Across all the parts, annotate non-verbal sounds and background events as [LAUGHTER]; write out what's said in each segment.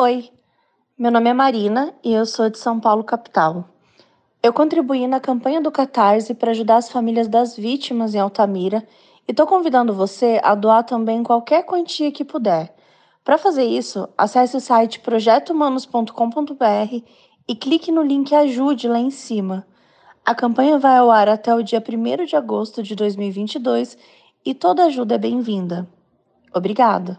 Oi, meu nome é Marina e eu sou de São Paulo, capital. Eu contribuí na campanha do Catarse para ajudar as famílias das vítimas em Altamira e estou convidando você a doar também qualquer quantia que puder. Para fazer isso, acesse o site projetohumanos.com.br e clique no link Ajude lá em cima. A campanha vai ao ar até o dia 1 de agosto de 2022 e toda ajuda é bem-vinda. Obrigada.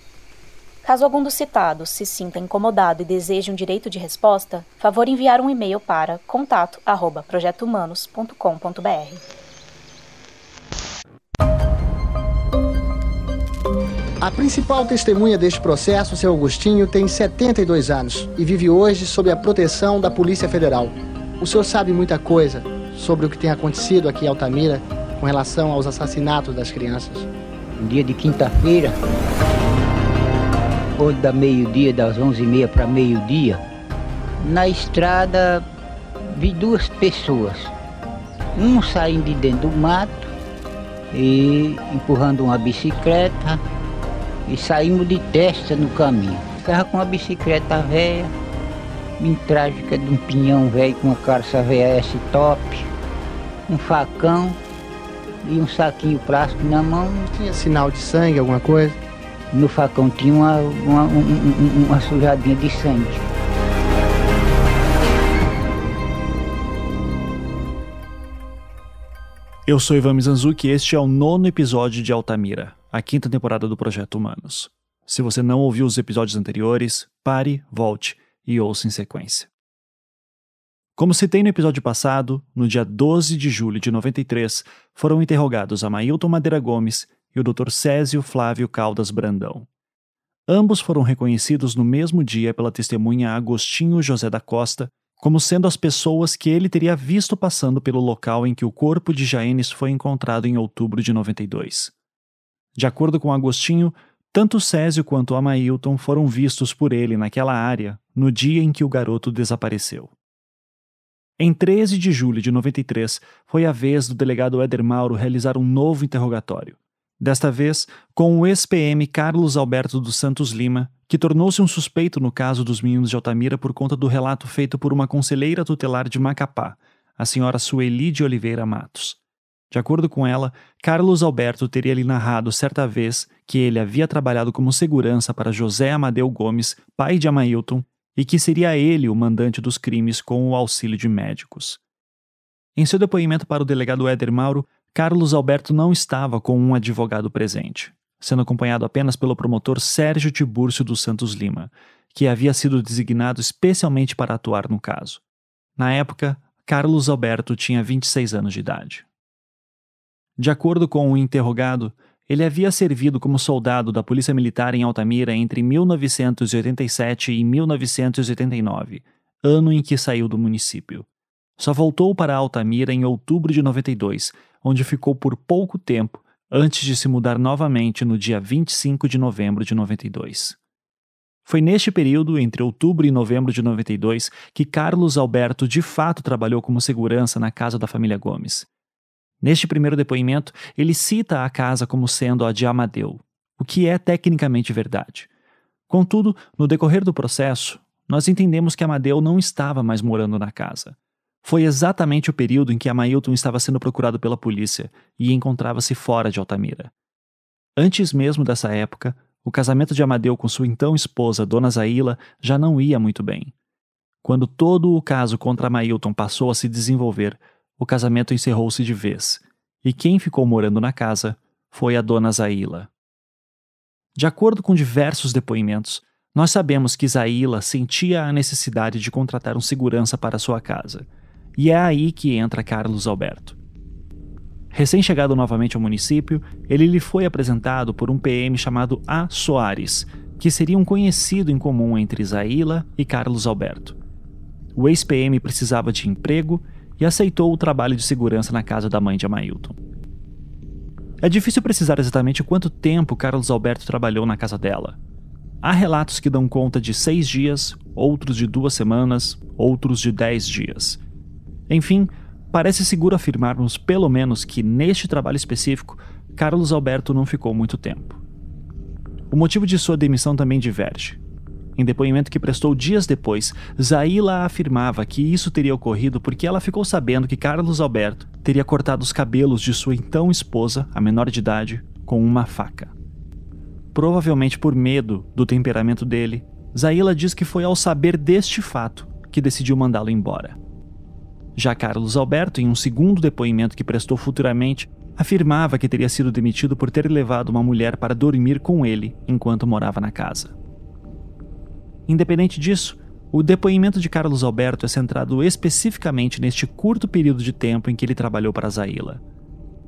Caso algum dos citados se sinta incomodado e deseje um direito de resposta, favor enviar um e-mail para contato@projetohumanos.com.br. A principal testemunha deste processo, seu Agostinho, tem 72 anos e vive hoje sob a proteção da Polícia Federal. O senhor sabe muita coisa sobre o que tem acontecido aqui em Altamira com relação aos assassinatos das crianças. Um dia de quinta-feira, ou da meio-dia, das onze e meia para meio-dia, na estrada vi duas pessoas. Um saindo de dentro do mato e empurrando uma bicicleta e saímos de testa no caminho. Ficava com uma bicicleta velha, bem trágica de um pinhão velho com uma carça VS top, um facão e um saquinho plástico na mão. Tinha sinal de sangue, alguma coisa? No facão tinha uma, uma, uma, sujadinha de sangue. Eu sou Ivan Mizanzuki e este é o nono episódio de Altamira, a quinta temporada do Projeto Humanos. Se você não ouviu os episódios anteriores, pare, volte e ouça em sequência. Como citei no episódio passado, no dia 12 de julho de 93, foram interrogados Amailton Madeira Gomes e o Dr. Césio Flávio Caldas Brandão. Ambos foram reconhecidos no mesmo dia pela testemunha Agostinho José da Costa como sendo as pessoas que ele teria visto passando pelo local em que o corpo de Jaenes foi encontrado em outubro de 92. De acordo com Agostinho, tanto Césio quanto Amailton foram vistos por ele naquela área no dia em que o garoto desapareceu. Em 13 de julho de 93, foi a vez do delegado Éder Mauro realizar um novo interrogatório. Desta vez, com o ex-PM Carlos Alberto dos Santos Lima, que tornou-se um suspeito no caso dos meninos de Altamira por conta do relato feito por uma conselheira tutelar de Macapá, a senhora Sueli de Oliveira Matos. De acordo com ela, Carlos Alberto teria lhe narrado certa vez que ele havia trabalhado como segurança para José Amadeu Gomes, pai de Amailton, e que seria ele o mandante dos crimes com o auxílio de médicos. Em seu depoimento para o delegado Éder Mauro, Carlos Alberto não estava com um advogado presente, sendo acompanhado apenas pelo promotor Sérgio Tibúrcio dos Santos Lima, que havia sido designado especialmente para atuar no caso. Na época, Carlos Alberto tinha 26 anos de idade. De acordo com o interrogado, ele havia servido como soldado da Polícia Militar em Altamira entre 1987 e 1989, ano em que saiu do município. Só voltou para Altamira em outubro de 92, onde ficou por pouco tempo antes de se mudar novamente no dia 25 de novembro de 92. Foi neste período, entre outubro e novembro de 92, que Carlos Alberto de fato trabalhou como segurança na casa da família Gomes. Neste primeiro depoimento, ele cita a casa como sendo a de Amadeu, o que é tecnicamente verdade. Contudo, no decorrer do processo, nós entendemos que Amadeu não estava mais morando na casa. Foi exatamente o período em que Amailton estava sendo procurado pela polícia e encontrava-se fora de Altamira. Antes mesmo dessa época, o casamento de Amadeu com sua então esposa, Dona Zaila, já não ia muito bem. Quando todo o caso contra Amailton passou a se desenvolver, o casamento encerrou-se de vez, e quem ficou morando na casa foi a dona Zaila. De acordo com diversos depoimentos, nós sabemos que Zaila sentia a necessidade de contratar um segurança para sua casa, e é aí que entra Carlos Alberto. Recém-chegado novamente ao município, ele lhe foi apresentado por um PM chamado A. Soares, que seria um conhecido em comum entre Zaila e Carlos Alberto. O ex-PM precisava de emprego e aceitou o trabalho de segurança na casa da mãe de Amailton. É difícil precisar exatamente quanto tempo Carlos Alberto trabalhou na casa dela. Há relatos que dão conta de seis dias, outros de duas semanas, outros de dez dias. Enfim, parece seguro afirmarmos pelo menos que neste trabalho específico, Carlos Alberto não ficou muito tempo. O motivo de sua demissão também diverge. Em depoimento que prestou dias depois, Zaila afirmava que isso teria ocorrido porque ela ficou sabendo que Carlos Alberto teria cortado os cabelos de sua então esposa, a menor de idade, com uma faca. Provavelmente por medo do temperamento dele, Zaila diz que foi ao saber deste fato que decidiu mandá-lo embora. Já Carlos Alberto, em um segundo depoimento que prestou futuramente, afirmava que teria sido demitido por ter levado uma mulher para dormir com ele enquanto morava na casa. Independente disso, o depoimento de Carlos Alberto é centrado especificamente neste curto período de tempo em que ele trabalhou para Zaila.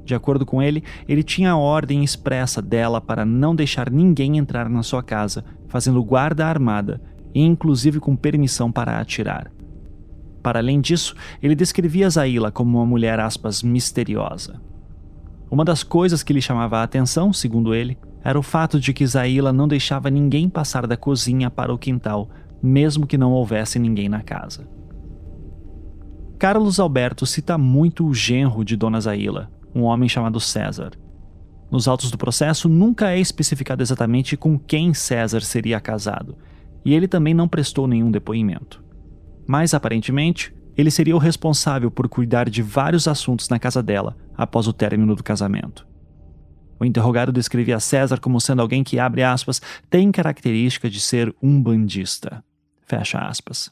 De acordo com ele, ele tinha a ordem expressa dela para não deixar ninguém entrar na sua casa, fazendo guarda armada e inclusive com permissão para atirar. Para além disso, ele descrevia Zaila como uma mulher aspas misteriosa. Uma das coisas que lhe chamava a atenção, segundo ele, era o fato de que Zaila não deixava ninguém passar da cozinha para o quintal, mesmo que não houvesse ninguém na casa. Carlos Alberto cita muito o genro de Dona Zaila, um homem chamado César. Nos autos do processo, nunca é especificado exatamente com quem César seria casado, e ele também não prestou nenhum depoimento. Mas, aparentemente, ele seria o responsável por cuidar de vários assuntos na casa dela após o término do casamento. O interrogado descrevia César como sendo alguém que, abre aspas, tem característica de ser um bandista. Fecha aspas.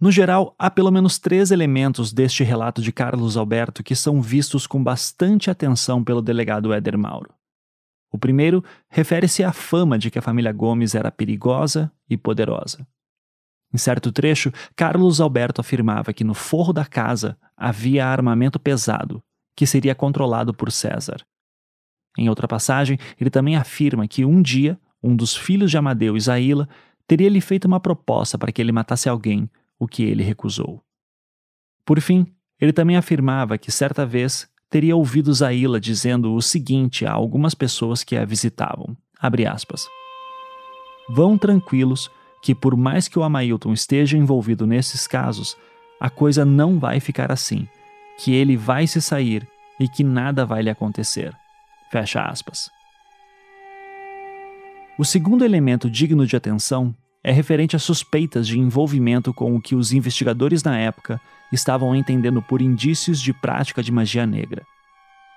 No geral, há pelo menos três elementos deste relato de Carlos Alberto que são vistos com bastante atenção pelo delegado Éder Mauro. O primeiro refere-se à fama de que a família Gomes era perigosa e poderosa. Em certo trecho, Carlos Alberto afirmava que no forro da casa havia armamento pesado, que seria controlado por César. Em outra passagem, ele também afirma que um dia um dos filhos de Amadeu Zaila teria lhe feito uma proposta para que ele matasse alguém, o que ele recusou. Por fim, ele também afirmava que certa vez teria ouvido Zaila dizendo o seguinte a algumas pessoas que a visitavam: aspas, Vão tranquilos que, por mais que o Amailton esteja envolvido nesses casos, a coisa não vai ficar assim, que ele vai se sair e que nada vai lhe acontecer. Fecha aspas. O segundo elemento digno de atenção é referente a suspeitas de envolvimento com o que os investigadores na época estavam entendendo por indícios de prática de magia negra.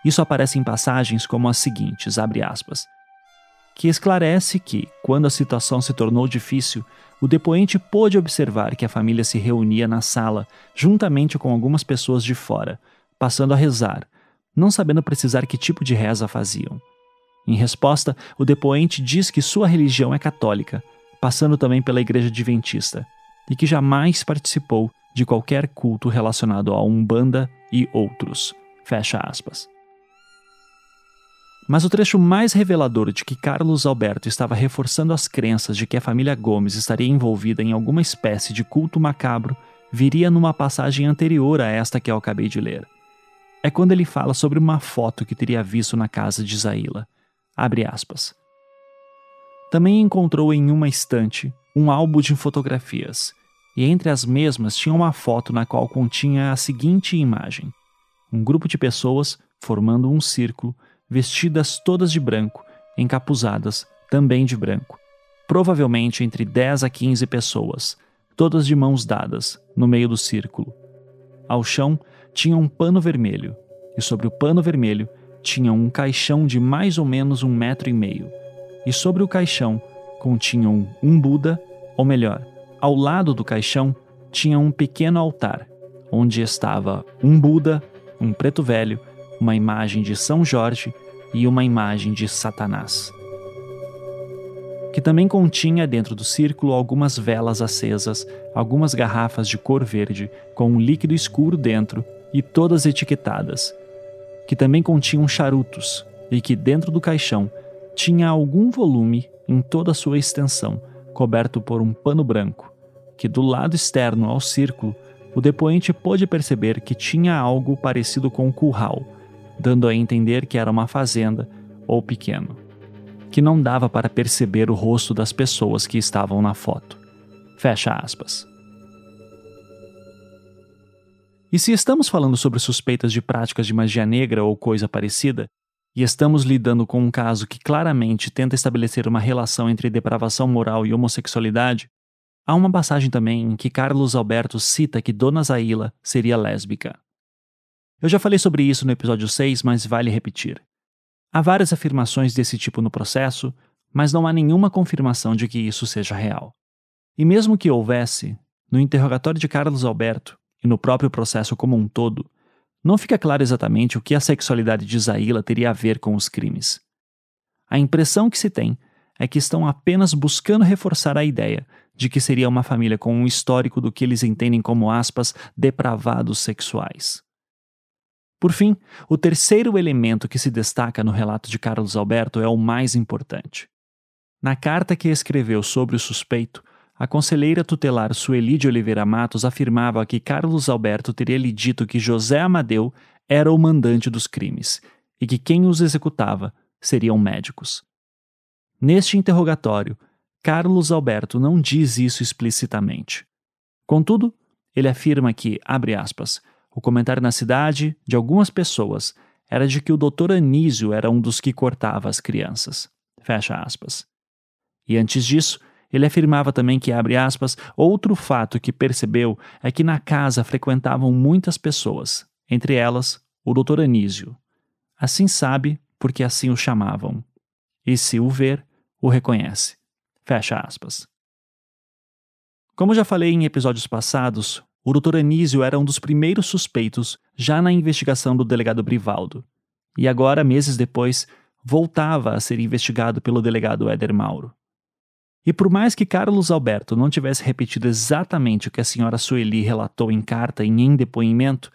Isso aparece em passagens como as seguintes, abre aspas que esclarece que, quando a situação se tornou difícil, o depoente pôde observar que a família se reunia na sala, juntamente com algumas pessoas de fora, passando a rezar, não sabendo precisar que tipo de reza faziam. Em resposta, o depoente diz que sua religião é católica, passando também pela igreja adventista, e que jamais participou de qualquer culto relacionado a Umbanda e outros. Fecha aspas. Mas o trecho mais revelador de que Carlos Alberto estava reforçando as crenças de que a família Gomes estaria envolvida em alguma espécie de culto macabro viria numa passagem anterior a esta que eu acabei de ler. É quando ele fala sobre uma foto que teria visto na casa de Zaila. Abre aspas. Também encontrou em uma estante um álbum de fotografias, e entre as mesmas tinha uma foto na qual continha a seguinte imagem: um grupo de pessoas formando um círculo vestidas todas de branco, encapuzadas também de branco. Provavelmente entre 10 a 15 pessoas, todas de mãos dadas, no meio do círculo. Ao chão tinha um pano vermelho, e sobre o pano vermelho tinha um caixão de mais ou menos um metro e meio. E sobre o caixão continham um Buda, ou melhor, ao lado do caixão tinha um pequeno altar, onde estava um Buda, um preto velho, uma imagem de São Jorge e uma imagem de Satanás. Que também continha dentro do círculo algumas velas acesas, algumas garrafas de cor verde com um líquido escuro dentro e todas etiquetadas. Que também continham charutos e que dentro do caixão tinha algum volume em toda a sua extensão, coberto por um pano branco, que do lado externo ao círculo, o depoente pôde perceber que tinha algo parecido com um curral, dando a entender que era uma fazenda ou pequeno, que não dava para perceber o rosto das pessoas que estavam na foto. Fecha aspas. E se estamos falando sobre suspeitas de práticas de magia negra ou coisa parecida, e estamos lidando com um caso que claramente tenta estabelecer uma relação entre depravação moral e homossexualidade, há uma passagem também em que Carlos Alberto cita que Dona Zaila seria lésbica. Eu já falei sobre isso no episódio 6, mas vale repetir. Há várias afirmações desse tipo no processo, mas não há nenhuma confirmação de que isso seja real. E mesmo que houvesse, no interrogatório de Carlos Alberto e no próprio processo como um todo, não fica claro exatamente o que a sexualidade de Zaila teria a ver com os crimes. A impressão que se tem é que estão apenas buscando reforçar a ideia de que seria uma família com um histórico do que eles entendem como aspas depravados sexuais. Por fim, o terceiro elemento que se destaca no relato de Carlos Alberto é o mais importante. Na carta que escreveu sobre o suspeito, a conselheira tutelar Sueli de Oliveira Matos afirmava que Carlos Alberto teria lhe dito que José Amadeu era o mandante dos crimes e que quem os executava seriam médicos. Neste interrogatório, Carlos Alberto não diz isso explicitamente. Contudo, ele afirma que, abre aspas, o comentário na cidade de algumas pessoas era de que o doutor Anísio era um dos que cortava as crianças. Fecha aspas. E antes disso, ele afirmava também que, abre aspas, outro fato que percebeu é que na casa frequentavam muitas pessoas, entre elas o Dr. Anísio. Assim sabe porque assim o chamavam. E se o ver, o reconhece. Fecha aspas. Como já falei em episódios passados, o Dr. Anísio era um dos primeiros suspeitos já na investigação do delegado Brivaldo. E agora, meses depois, voltava a ser investigado pelo delegado Éder Mauro. E por mais que Carlos Alberto não tivesse repetido exatamente o que a senhora Sueli relatou em carta e em depoimento,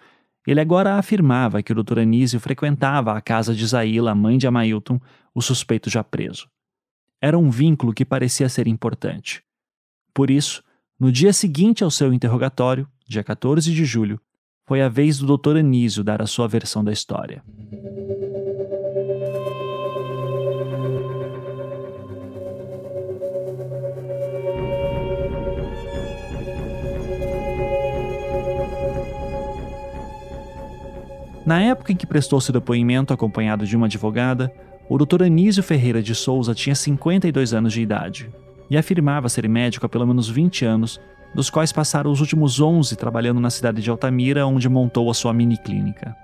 ele agora afirmava que o Dr. Anísio frequentava a casa de Zaila, mãe de Amailton, o suspeito já preso. Era um vínculo que parecia ser importante. Por isso, no dia seguinte ao seu interrogatório, dia 14 de julho, foi a vez do Dr. Anísio dar a sua versão da história. Na época em que prestou seu depoimento acompanhado de uma advogada, o Dr. Anísio Ferreira de Souza tinha 52 anos de idade e afirmava ser médico há pelo menos 20 anos, dos quais passaram os últimos 11 trabalhando na cidade de Altamira, onde montou a sua mini clínica.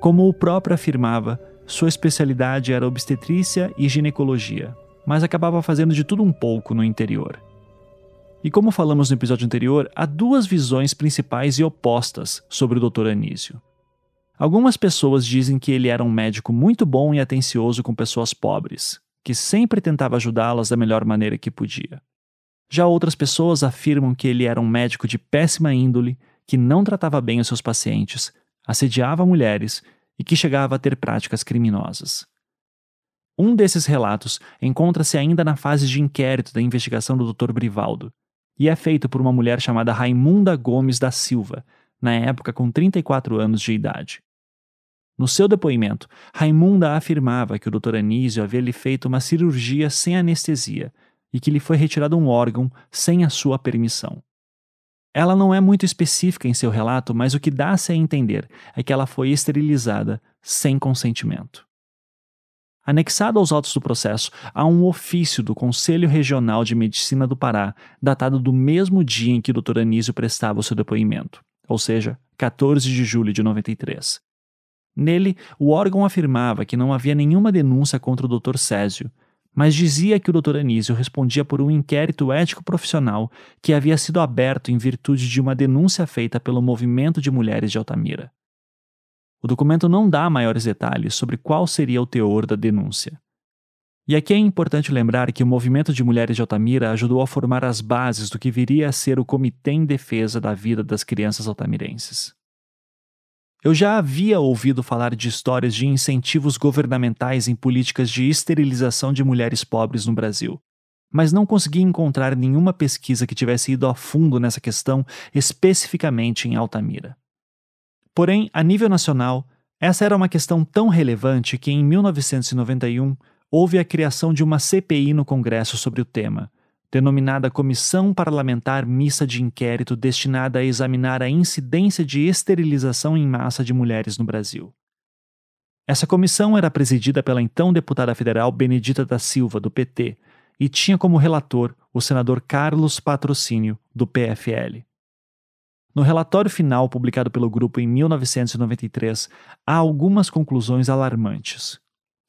Como o próprio afirmava, sua especialidade era obstetrícia e ginecologia, mas acabava fazendo de tudo um pouco no interior. E como falamos no episódio anterior, há duas visões principais e opostas sobre o Dr. Anísio. Algumas pessoas dizem que ele era um médico muito bom e atencioso com pessoas pobres, que sempre tentava ajudá-las da melhor maneira que podia. Já outras pessoas afirmam que ele era um médico de péssima índole, que não tratava bem os seus pacientes, assediava mulheres e que chegava a ter práticas criminosas. Um desses relatos encontra-se ainda na fase de inquérito da investigação do Dr. Brivaldo e é feito por uma mulher chamada Raimunda Gomes da Silva, na época com 34 anos de idade. No seu depoimento, Raimunda afirmava que o Dr. Anísio havia lhe feito uma cirurgia sem anestesia e que lhe foi retirado um órgão sem a sua permissão. Ela não é muito específica em seu relato, mas o que dá-se a entender é que ela foi esterilizada sem consentimento. Anexado aos autos do processo, há um ofício do Conselho Regional de Medicina do Pará, datado do mesmo dia em que Dr. Anísio prestava o seu depoimento, ou seja, 14 de julho de 93. Nele, o órgão afirmava que não havia nenhuma denúncia contra o Dr. Césio, mas dizia que o Dr. Anísio respondia por um inquérito ético profissional que havia sido aberto em virtude de uma denúncia feita pelo Movimento de Mulheres de Altamira. O documento não dá maiores detalhes sobre qual seria o teor da denúncia. E aqui é importante lembrar que o Movimento de Mulheres de Altamira ajudou a formar as bases do que viria a ser o Comitê em Defesa da Vida das Crianças Altamirenses. Eu já havia ouvido falar de histórias de incentivos governamentais em políticas de esterilização de mulheres pobres no Brasil, mas não consegui encontrar nenhuma pesquisa que tivesse ido a fundo nessa questão especificamente em Altamira. Porém, a nível nacional, essa era uma questão tão relevante que em 1991 houve a criação de uma CPI no Congresso sobre o tema, denominada Comissão Parlamentar Mista de Inquérito destinada a examinar a incidência de esterilização em massa de mulheres no Brasil. Essa comissão era presidida pela então deputada federal Benedita da Silva, do PT, e tinha como relator o senador Carlos Patrocínio, do PFL. No relatório final publicado pelo grupo em 1993, há algumas conclusões alarmantes.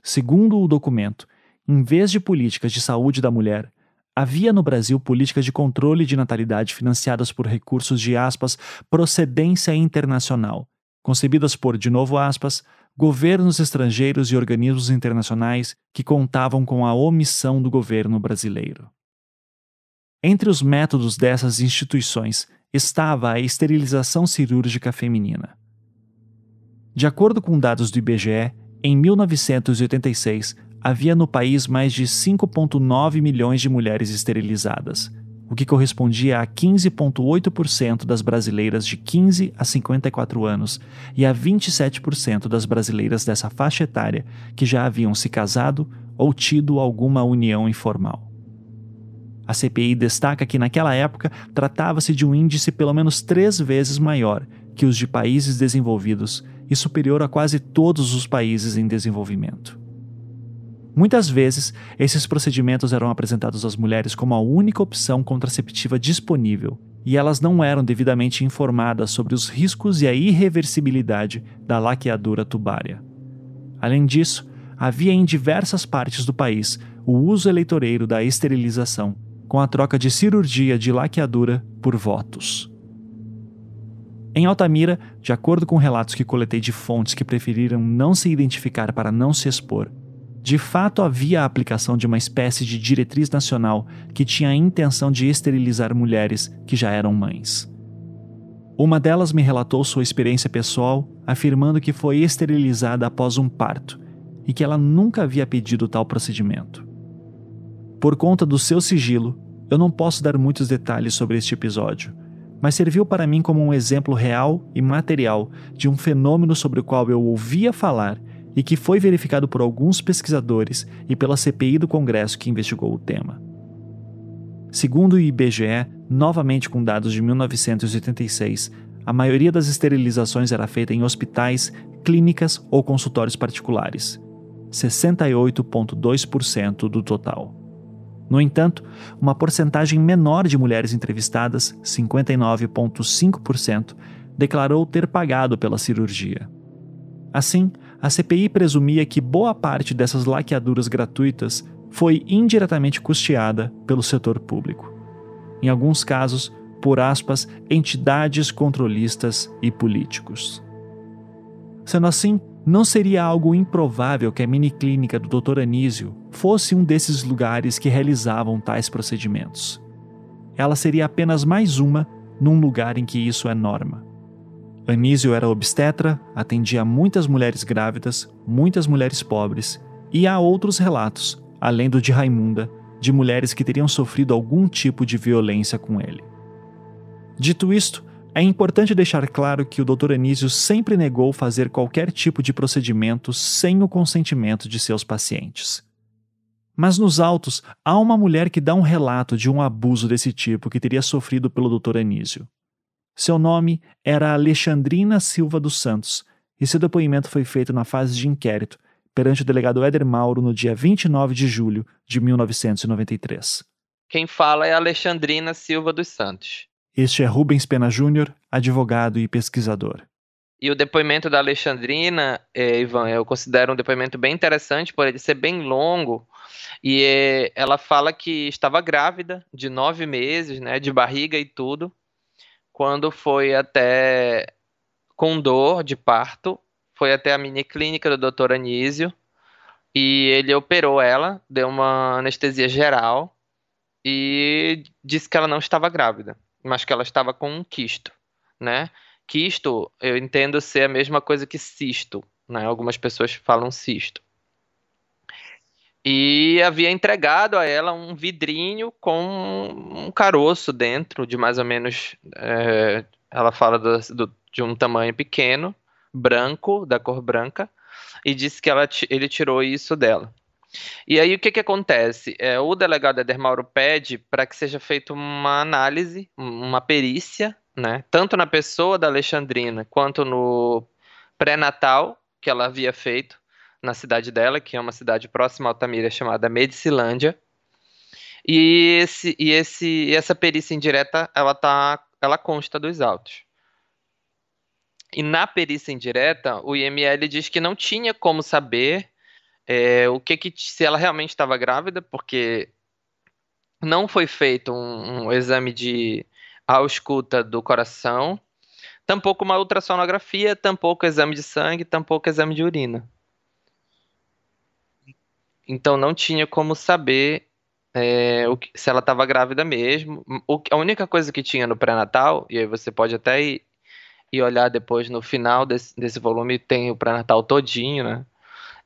Segundo o documento, em vez de políticas de saúde da mulher, Havia no Brasil políticas de controle de natalidade financiadas por recursos de aspas procedência internacional, concebidas por, de novo aspas, governos estrangeiros e organismos internacionais que contavam com a omissão do governo brasileiro. Entre os métodos dessas instituições estava a esterilização cirúrgica feminina. De acordo com dados do IBGE, em 1986, havia no país mais de 5,9 milhões de mulheres esterilizadas, o que correspondia a 15,8% das brasileiras de 15 a 54 anos e a 27% das brasileiras dessa faixa etária que já haviam se casado ou tido alguma união informal. A CPI destaca que naquela época tratava-se de um índice pelo menos três vezes maior que os de países desenvolvidos e superior a quase todos os países em desenvolvimento. Muitas vezes, esses procedimentos eram apresentados às mulheres como a única opção contraceptiva disponível, e elas não eram devidamente informadas sobre os riscos e a irreversibilidade da laqueadura tubária. Além disso, havia em diversas partes do país o uso eleitoreiro da esterilização, com a troca de cirurgia de laqueadura por votos. Em Altamira, de acordo com relatos que coletei de fontes que preferiram não se identificar para não se expor, de fato, havia a aplicação de uma espécie de diretriz nacional que tinha a intenção de esterilizar mulheres que já eram mães. Uma delas me relatou sua experiência pessoal, afirmando que foi esterilizada após um parto e que ela nunca havia pedido tal procedimento. Por conta do seu sigilo, eu não posso dar muitos detalhes sobre este episódio, mas serviu para mim como um exemplo real e material de um fenômeno sobre o qual eu ouvia falar e que foi verificado por alguns pesquisadores e pela CPI do Congresso que investigou o tema. Segundo o IBGE, novamente com dados de 1986, a maioria das esterilizações era feita em hospitais, clínicas ou consultórios particulares, 68,2% do total. No entanto, uma porcentagem menor de mulheres entrevistadas, 59,5%, declarou ter pagado pela cirurgia. Assim, a CPI presumia que boa parte dessas laqueaduras gratuitas foi indiretamente custeada pelo setor público. Em alguns casos, por aspas, entidades controlistas e políticos. Sendo assim, não seria algo improvável que a miniclínica do Dr. Anísio fosse um desses lugares que realizavam tais procedimentos. Ela seria apenas mais uma num lugar em que isso é norma. Anísio era obstetra, atendia muitas mulheres grávidas, muitas mulheres pobres, e há outros relatos, além do de Raimunda, de mulheres que teriam sofrido algum tipo de violência com ele. Dito isto, é importante deixar claro que o Dr. Anísio sempre negou fazer qualquer tipo de procedimento sem o consentimento de seus pacientes. Mas nos autos, há uma mulher que dá um relato de um abuso desse tipo que teria sofrido pelo Dr. Anísio. Seu nome era Alexandrina Silva dos Santos e seu depoimento foi feito na fase de inquérito perante o delegado Éder Mauro no dia 29 de julho de 1993. Quem fala é Alexandrina Silva dos Santos. Este é Rubens Pena Júnior, advogado e pesquisador. E o depoimento da Alexandrina, eh, Ivan, eu considero um depoimento bem interessante, por ele ser bem longo. E eh, ela fala que estava grávida, de nove meses, né, de barriga e tudo quando foi até com dor de parto, foi até a mini clínica do Dr. Anísio e ele operou ela, deu uma anestesia geral e disse que ela não estava grávida, mas que ela estava com um quisto, né? quisto eu entendo ser a mesma coisa que cisto, né? Algumas pessoas falam cisto. E havia entregado a ela um vidrinho com um caroço dentro, de mais ou menos. É, ela fala do, do, de um tamanho pequeno, branco, da cor branca, e disse que ela, ele tirou isso dela. E aí o que, que acontece? É, o delegado Eder Mauro pede para que seja feita uma análise, uma perícia, né, tanto na pessoa da Alexandrina quanto no pré-natal que ela havia feito na cidade dela, que é uma cidade próxima a Altamira chamada Medicilândia. E, esse, e esse, essa perícia indireta ela, tá, ela consta dos autos. E na perícia indireta, o IML diz que não tinha como saber é, o que, que se ela realmente estava grávida, porque não foi feito um, um exame de ausculta do coração, tampouco uma ultrassonografia, tampouco exame de sangue, tampouco exame de urina. Então não tinha como saber é, que, se ela estava grávida mesmo. O, a única coisa que tinha no pré-natal, e aí você pode até ir, ir olhar depois no final desse, desse volume, tem o pré-natal todinho, né?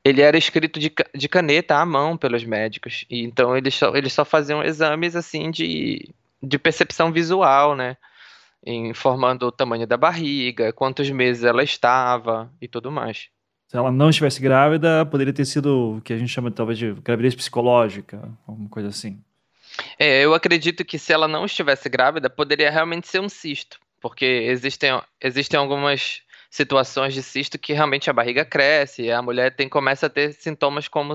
Ele era escrito de, de caneta à mão pelos médicos. E, então eles só, eles só faziam exames assim de, de percepção visual, né? Informando o tamanho da barriga, quantos meses ela estava e tudo mais se ela não estivesse grávida, poderia ter sido o que a gente chama talvez de gravidez psicológica, alguma coisa assim. É, eu acredito que se ela não estivesse grávida, poderia realmente ser um cisto, porque existem, existem algumas situações de cisto que realmente a barriga cresce e a mulher tem, começa a ter sintomas como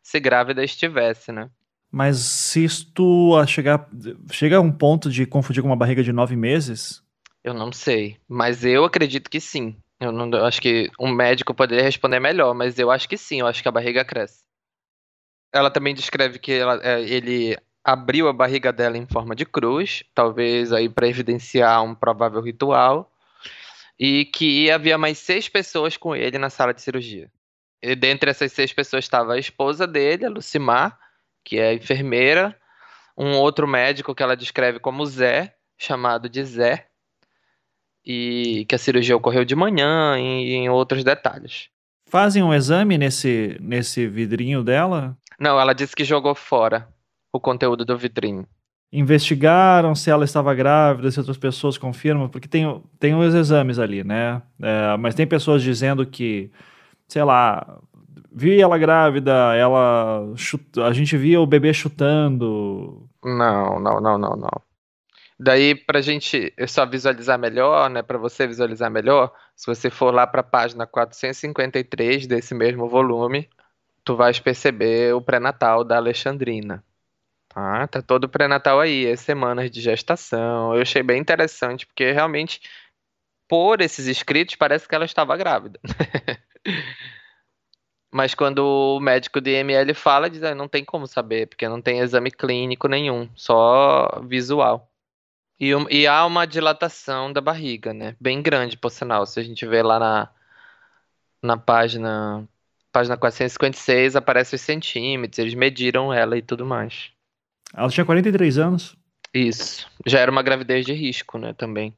se grávida estivesse, né? Mas cisto a chegar, chega a um ponto de confundir com uma barriga de nove meses? Eu não sei, mas eu acredito que sim. Eu não eu acho que um médico poderia responder melhor, mas eu acho que sim, eu acho que a barriga cresce. Ela também descreve que ela, é, ele abriu a barriga dela em forma de cruz, talvez aí para evidenciar um provável ritual, e que havia mais seis pessoas com ele na sala de cirurgia. E dentre essas seis pessoas estava a esposa dele, a Lucimar, que é enfermeira, um outro médico que ela descreve como Zé, chamado de Zé, e que a cirurgia ocorreu de manhã e em outros detalhes. Fazem um exame nesse, nesse vidrinho dela? Não, ela disse que jogou fora o conteúdo do vidrinho. Investigaram se ela estava grávida, se outras pessoas confirmam, porque tem, tem os exames ali, né? É, mas tem pessoas dizendo que, sei lá, vi ela grávida, ela chuta, a gente via o bebê chutando. Não, não, não, não, não. Daí, para a gente só visualizar melhor, né, para você visualizar melhor, se você for lá para a página 453 desse mesmo volume, tu vais perceber o pré-natal da Alexandrina. Tá? Tá todo pré-natal aí, as semanas de gestação. Eu achei bem interessante, porque realmente, por esses escritos, parece que ela estava grávida. [LAUGHS] Mas quando o médico de ML fala, diz, ah, não tem como saber, porque não tem exame clínico nenhum, só visual. E, e há uma dilatação da barriga, né? Bem grande, por sinal. Se a gente vê lá na, na página, página 456, aparece os centímetros, eles mediram ela e tudo mais. Ela tinha 43 anos. Isso. Já era uma gravidez de risco, né, também.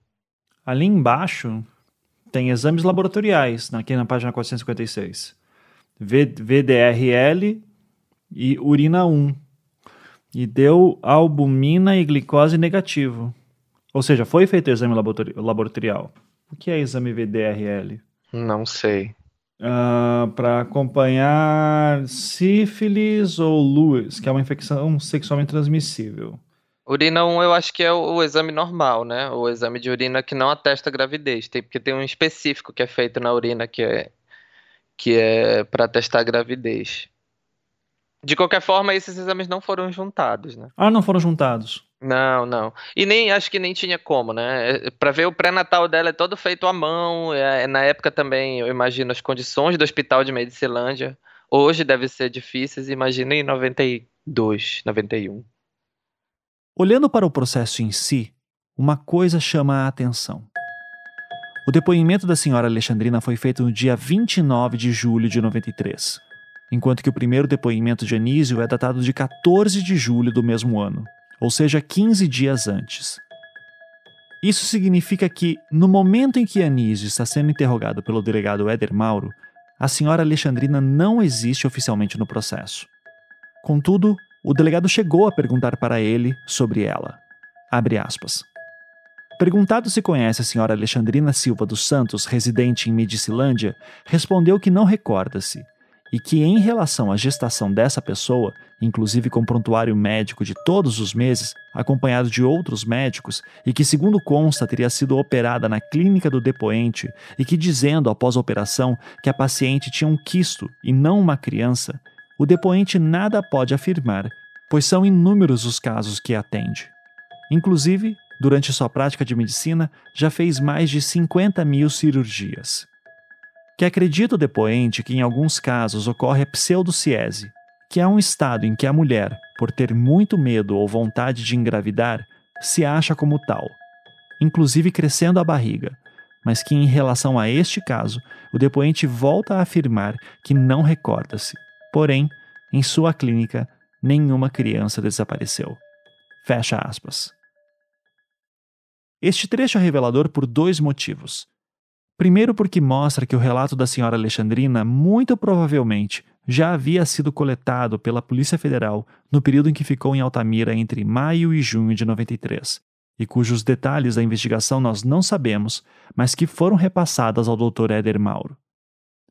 Ali embaixo tem exames laboratoriais, aqui na página 456. V, VDRL e urina 1. E deu albumina e glicose negativo. Ou seja, foi feito exame laboratorial. O que é exame VDRL? Não sei. Uh, ah, para acompanhar sífilis ou Lewis, que é uma infecção sexualmente transmissível. Urina 1 eu acho que é o, o, exame normal, né? O exame de urina que não atesta gravidez. Tem, porque tem um específico que é feito na urina que é, que é para atestar gravidez. De qualquer forma, esses exames não foram juntados, né? Ah, não foram juntados. Não, não. E nem acho que nem tinha como, né? É, Para ver o pré-natal dela é todo feito à mão. É, na época também, eu imagino as condições do hospital de Medicilândia. Hoje deve ser difíceis, imagina em 92, 91. Olhando para o processo em si, uma coisa chama a atenção. O depoimento da senhora Alexandrina foi feito no dia 29 de julho de 93, enquanto que o primeiro depoimento de Anísio é datado de 14 de julho do mesmo ano ou seja, 15 dias antes. Isso significa que, no momento em que Anísio está sendo interrogado pelo delegado Éder Mauro, a senhora Alexandrina não existe oficialmente no processo. Contudo, o delegado chegou a perguntar para ele sobre ela. Perguntado se conhece a senhora Alexandrina Silva dos Santos, residente em Medicilândia, respondeu que não recorda-se e que, em relação à gestação dessa pessoa, inclusive com prontuário médico de todos os meses, acompanhado de outros médicos, e que, segundo consta, teria sido operada na clínica do depoente, e que, dizendo após a operação que a paciente tinha um quisto e não uma criança, o depoente nada pode afirmar, pois são inúmeros os casos que atende. Inclusive, durante sua prática de medicina, já fez mais de 50 mil cirurgias que acredita o depoente que em alguns casos ocorre a pseudociese, que é um estado em que a mulher, por ter muito medo ou vontade de engravidar, se acha como tal, inclusive crescendo a barriga, mas que em relação a este caso, o depoente volta a afirmar que não recorda-se. Porém, em sua clínica, nenhuma criança desapareceu. Fecha aspas. Este trecho é revelador por dois motivos. Primeiro, porque mostra que o relato da senhora Alexandrina muito provavelmente já havia sido coletado pela Polícia Federal no período em que ficou em Altamira entre maio e junho de 93, e cujos detalhes da investigação nós não sabemos, mas que foram repassadas ao Dr. Éder Mauro.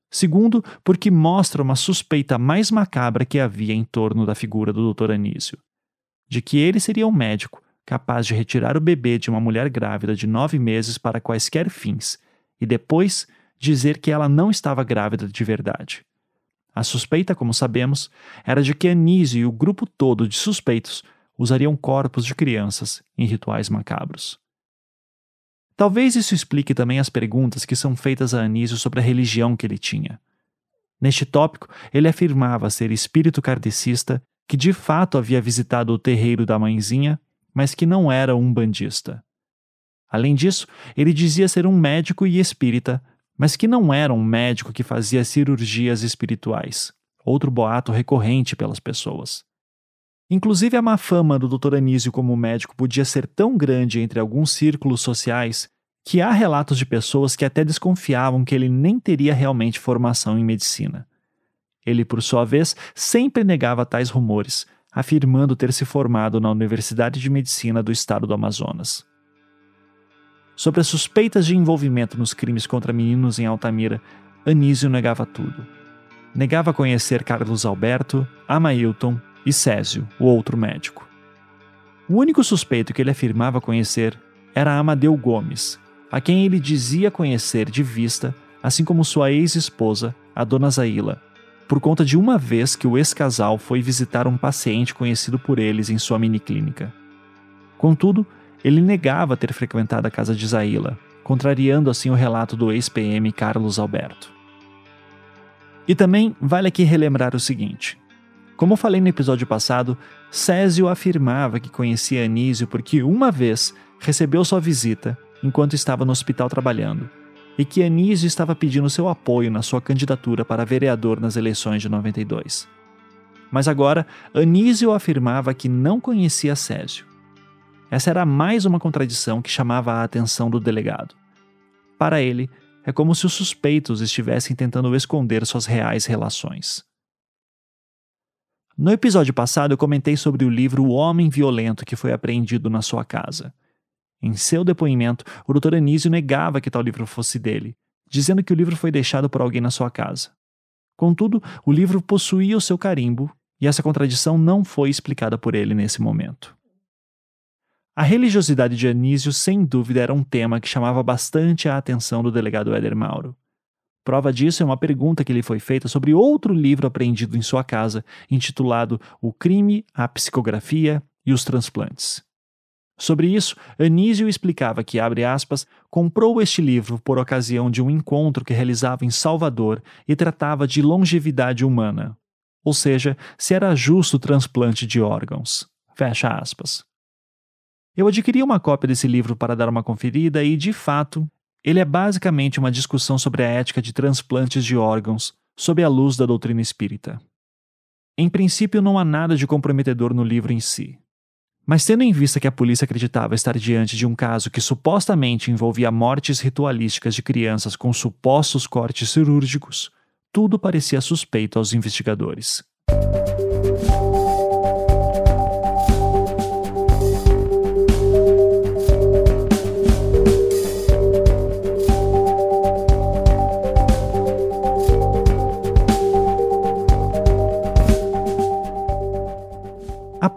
Segundo, porque mostra uma suspeita mais macabra que havia em torno da figura do Dr. Anísio, de que ele seria um médico capaz de retirar o bebê de uma mulher grávida de nove meses para quaisquer fins e depois dizer que ela não estava grávida de verdade. A suspeita, como sabemos, era de que Anísio e o grupo todo de suspeitos usariam corpos de crianças em rituais macabros. Talvez isso explique também as perguntas que são feitas a Anísio sobre a religião que ele tinha. Neste tópico, ele afirmava ser espírito kardecista que de fato havia visitado o terreiro da mãezinha, mas que não era um bandista. Além disso, ele dizia ser um médico e espírita, mas que não era um médico que fazia cirurgias espirituais, outro boato recorrente pelas pessoas. Inclusive, a má fama do Dr. Anísio como médico podia ser tão grande entre alguns círculos sociais que há relatos de pessoas que até desconfiavam que ele nem teria realmente formação em medicina. Ele, por sua vez, sempre negava tais rumores, afirmando ter se formado na Universidade de Medicina do Estado do Amazonas. Sobre as suspeitas de envolvimento nos crimes contra meninos em Altamira, Anísio negava tudo. Negava conhecer Carlos Alberto, Amailton e Césio, o outro médico. O único suspeito que ele afirmava conhecer era Amadeu Gomes, a quem ele dizia conhecer de vista, assim como sua ex-esposa, a dona Zaila, por conta de uma vez que o ex-casal foi visitar um paciente conhecido por eles em sua miniclínica. Contudo, ele negava ter frequentado a casa de Zaila, contrariando assim o relato do ex-PM Carlos Alberto. E também vale aqui relembrar o seguinte: como falei no episódio passado, Césio afirmava que conhecia Anísio porque uma vez recebeu sua visita enquanto estava no hospital trabalhando, e que Anísio estava pedindo seu apoio na sua candidatura para vereador nas eleições de 92. Mas agora, Anísio afirmava que não conhecia Césio essa era mais uma contradição que chamava a atenção do delegado. Para ele, é como se os suspeitos estivessem tentando esconder suas reais relações. No episódio passado, eu comentei sobre o livro O Homem Violento que foi apreendido na sua casa. Em seu depoimento, o Dr. Anísio negava que tal livro fosse dele, dizendo que o livro foi deixado por alguém na sua casa. Contudo, o livro possuía o seu carimbo e essa contradição não foi explicada por ele nesse momento. A religiosidade de Anísio, sem dúvida, era um tema que chamava bastante a atenção do delegado Éder Mauro. Prova disso é uma pergunta que lhe foi feita sobre outro livro apreendido em sua casa, intitulado O Crime, a Psicografia e os Transplantes. Sobre isso, Anísio explicava que, abre aspas, comprou este livro por ocasião de um encontro que realizava em Salvador e tratava de longevidade humana, ou seja, se era justo o transplante de órgãos. Fecha aspas. Eu adquiri uma cópia desse livro para dar uma conferida e, de fato, ele é basicamente uma discussão sobre a ética de transplantes de órgãos sob a luz da doutrina espírita. Em princípio, não há nada de comprometedor no livro em si. Mas tendo em vista que a polícia acreditava estar diante de um caso que supostamente envolvia mortes ritualísticas de crianças com supostos cortes cirúrgicos, tudo parecia suspeito aos investigadores.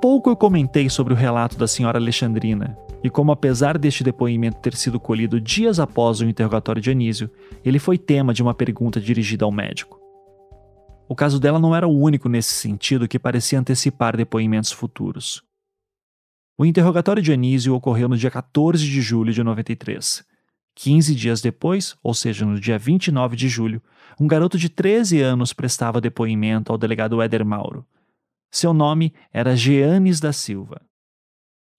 Pouco eu comentei sobre o relato da senhora Alexandrina e como, apesar deste depoimento ter sido colhido dias após o interrogatório de Anísio, ele foi tema de uma pergunta dirigida ao médico. O caso dela não era o único nesse sentido que parecia antecipar depoimentos futuros. O interrogatório de Anísio ocorreu no dia 14 de julho de 93. 15 dias depois, ou seja, no dia 29 de julho, um garoto de 13 anos prestava depoimento ao delegado Éder Mauro, seu nome era Jeanes da Silva.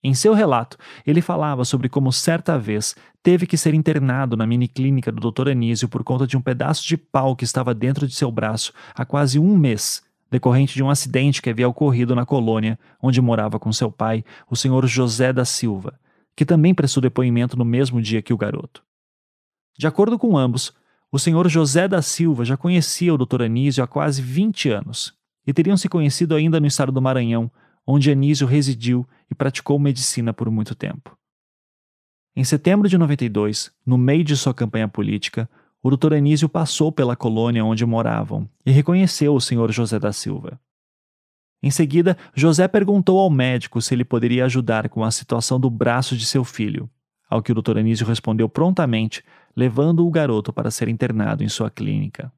Em seu relato, ele falava sobre como certa vez teve que ser internado na miniclínica do Dr. Anísio por conta de um pedaço de pau que estava dentro de seu braço há quase um mês, decorrente de um acidente que havia ocorrido na colônia onde morava com seu pai, o senhor José da Silva, que também prestou depoimento no mesmo dia que o garoto. De acordo com ambos, o senhor José da Silva já conhecia o Dr. Anísio há quase 20 anos e teriam se conhecido ainda no estado do Maranhão, onde Anísio residiu e praticou medicina por muito tempo. Em setembro de 92, no meio de sua campanha política, o Dr. Anísio passou pela colônia onde moravam e reconheceu o Sr. José da Silva. Em seguida, José perguntou ao médico se ele poderia ajudar com a situação do braço de seu filho, ao que o Dr. Anísio respondeu prontamente, levando o garoto para ser internado em sua clínica.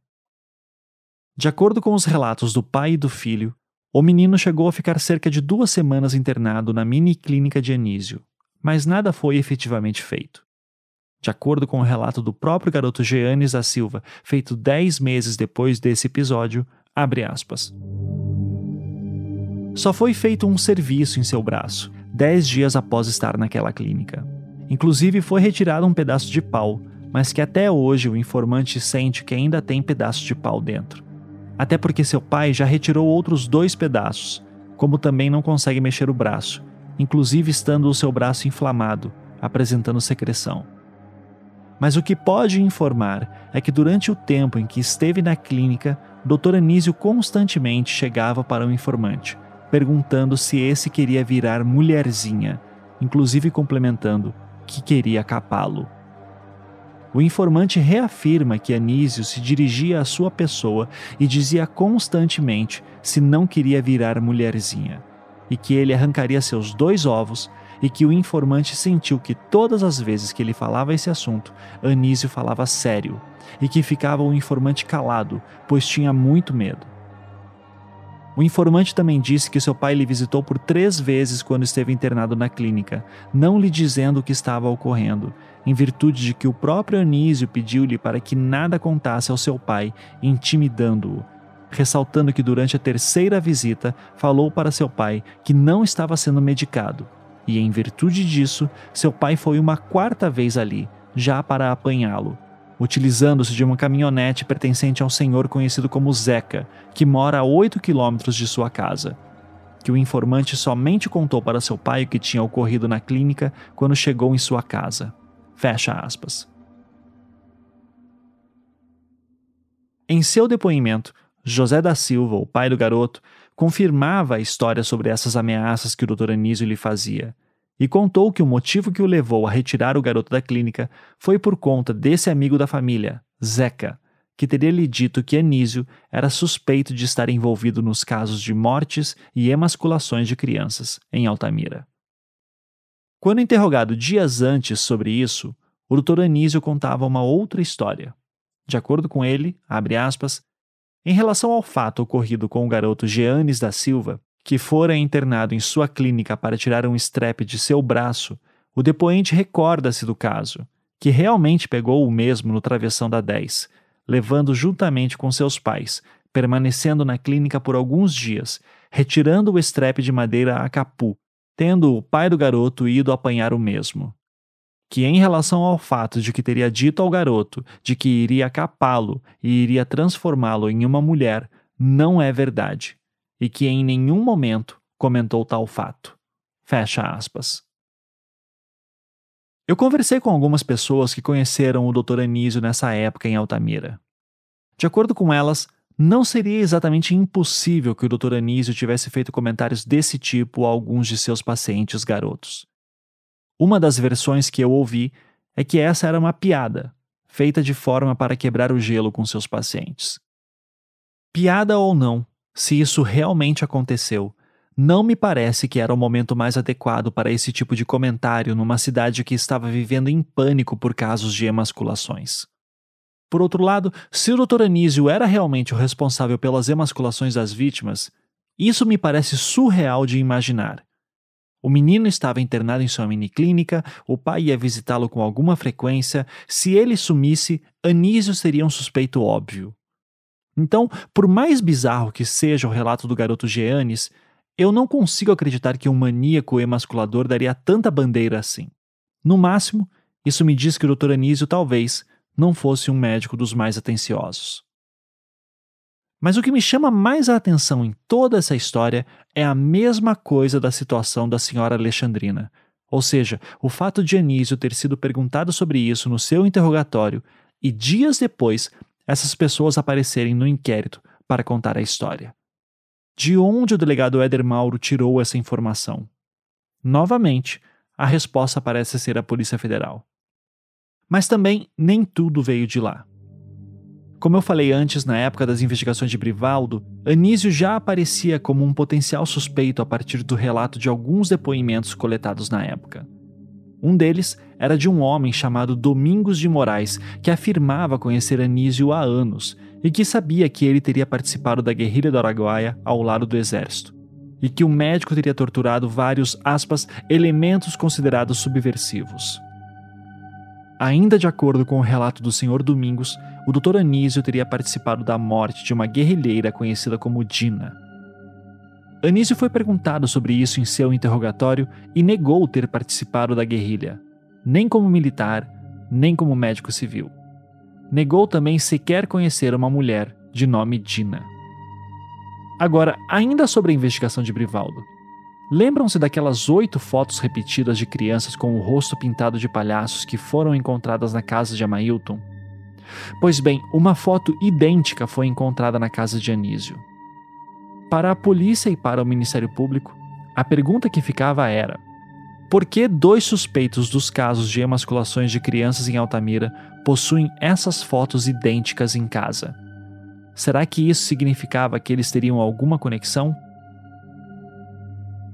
De acordo com os relatos do pai e do filho, o menino chegou a ficar cerca de duas semanas internado na mini clínica de Anísio, mas nada foi efetivamente feito. De acordo com o relato do próprio garoto Jeanes da Silva, feito dez meses depois desse episódio, abre aspas. Só foi feito um serviço em seu braço, dez dias após estar naquela clínica. Inclusive foi retirado um pedaço de pau, mas que até hoje o informante sente que ainda tem pedaço de pau dentro até porque seu pai já retirou outros dois pedaços, como também não consegue mexer o braço, inclusive estando o seu braço inflamado, apresentando secreção. Mas o que pode informar é que durante o tempo em que esteve na clínica, Dr. Anísio constantemente chegava para o informante, perguntando se esse queria virar mulherzinha, inclusive complementando que queria capá-lo. O informante reafirma que Anísio se dirigia à sua pessoa e dizia constantemente se não queria virar mulherzinha, e que ele arrancaria seus dois ovos, e que o informante sentiu que todas as vezes que ele falava esse assunto, Anísio falava sério, e que ficava o informante calado, pois tinha muito medo. O informante também disse que seu pai lhe visitou por três vezes quando esteve internado na clínica, não lhe dizendo o que estava ocorrendo, em virtude de que o próprio Anísio pediu-lhe para que nada contasse ao seu pai, intimidando-o, ressaltando que durante a terceira visita falou para seu pai que não estava sendo medicado, e em virtude disso, seu pai foi uma quarta vez ali, já para apanhá-lo, utilizando-se de uma caminhonete pertencente ao senhor conhecido como Zeca, que mora a 8 quilômetros de sua casa. Que o informante somente contou para seu pai o que tinha ocorrido na clínica quando chegou em sua casa. Fecha aspas. Em seu depoimento, José da Silva, o pai do garoto, confirmava a história sobre essas ameaças que o Dr. Anísio lhe fazia e contou que o motivo que o levou a retirar o garoto da clínica foi por conta desse amigo da família, Zeca, que teria lhe dito que Anísio era suspeito de estar envolvido nos casos de mortes e emasculações de crianças em Altamira. Quando interrogado dias antes sobre isso, o doutor Anísio contava uma outra história. De acordo com ele, aspas, em relação ao fato ocorrido com o garoto Jeanes da Silva, que fora internado em sua clínica para tirar um strep de seu braço, o depoente recorda-se do caso, que realmente pegou o mesmo no travessão da 10, levando juntamente com seus pais, permanecendo na clínica por alguns dias, retirando o strep de madeira a capu, tendo o pai do garoto ido apanhar o mesmo. Que em relação ao fato de que teria dito ao garoto de que iria capá-lo e iria transformá-lo em uma mulher, não é verdade e que em nenhum momento comentou tal fato. Fecha aspas. Eu conversei com algumas pessoas que conheceram o Dr. Anísio nessa época em Altamira. De acordo com elas, não seria exatamente impossível que o Dr. Anísio tivesse feito comentários desse tipo a alguns de seus pacientes garotos. Uma das versões que eu ouvi é que essa era uma piada, feita de forma para quebrar o gelo com seus pacientes. Piada ou não, se isso realmente aconteceu, não me parece que era o momento mais adequado para esse tipo de comentário numa cidade que estava vivendo em pânico por casos de emasculações. Por outro lado, se o Dr. Anísio era realmente o responsável pelas emasculações das vítimas, isso me parece surreal de imaginar. O menino estava internado em sua miniclínica, o pai ia visitá-lo com alguma frequência. Se ele sumisse, Anísio seria um suspeito óbvio. Então, por mais bizarro que seja o relato do garoto Geanes, eu não consigo acreditar que um maníaco emasculador daria tanta bandeira assim. No máximo, isso me diz que o Dr. Anísio talvez não fosse um médico dos mais atenciosos. Mas o que me chama mais a atenção em toda essa história é a mesma coisa da situação da senhora Alexandrina. Ou seja, o fato de Anísio ter sido perguntado sobre isso no seu interrogatório e dias depois essas pessoas aparecerem no inquérito para contar a história. De onde o delegado Éder Mauro tirou essa informação? Novamente, a resposta parece ser a Polícia Federal. Mas também nem tudo veio de lá. Como eu falei antes, na época das investigações de Brivaldo, Anísio já aparecia como um potencial suspeito a partir do relato de alguns depoimentos coletados na época. Um deles era de um homem chamado Domingos de Moraes, que afirmava conhecer Anísio há anos e que sabia que ele teria participado da guerrilha do Araguaia ao lado do exército, e que o médico teria torturado vários, aspas, elementos considerados subversivos. Ainda de acordo com o relato do Sr. Domingos, o Dr. Anísio teria participado da morte de uma guerrilheira conhecida como Dina. Anísio foi perguntado sobre isso em seu interrogatório e negou ter participado da guerrilha, nem como militar, nem como médico civil negou também sequer conhecer uma mulher de nome Dina. Agora, ainda sobre a investigação de Brivaldo. Lembram-se daquelas oito fotos repetidas de crianças com o rosto pintado de palhaços que foram encontradas na casa de Amailton? Pois bem, uma foto idêntica foi encontrada na casa de Anísio. Para a polícia e para o Ministério Público, a pergunta que ficava era: por que dois suspeitos dos casos de emasculações de crianças em Altamira possuem essas fotos idênticas em casa? Será que isso significava que eles teriam alguma conexão?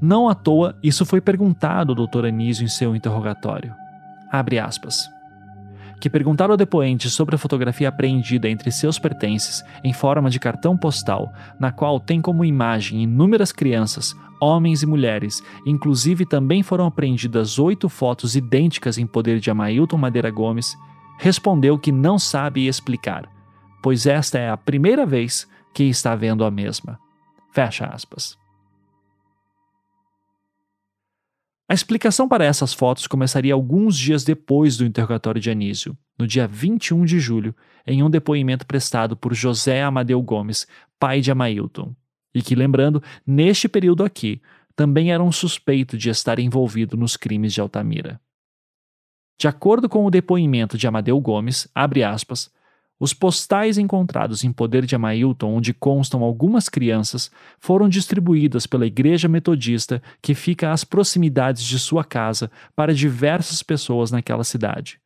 Não à toa, isso foi perguntado ao Dr. Anísio em seu interrogatório. Abre aspas. Que perguntaram ao depoente sobre a fotografia apreendida entre seus pertences em forma de cartão postal, na qual tem como imagem inúmeras crianças, homens e mulheres. Inclusive, também foram apreendidas oito fotos idênticas em poder de Amailton Madeira Gomes. Respondeu que não sabe explicar, pois esta é a primeira vez que está vendo a mesma. Fecha aspas. A explicação para essas fotos começaria alguns dias depois do interrogatório de Anísio, no dia 21 de julho, em um depoimento prestado por José Amadeu Gomes, pai de Amailton e que, lembrando, neste período aqui, também era um suspeito de estar envolvido nos crimes de Altamira. De acordo com o depoimento de Amadeu Gomes, aspas, os postais encontrados em poder de Amailton, onde constam algumas crianças, foram distribuídas pela Igreja Metodista, que fica às proximidades de sua casa, para diversas pessoas naquela cidade.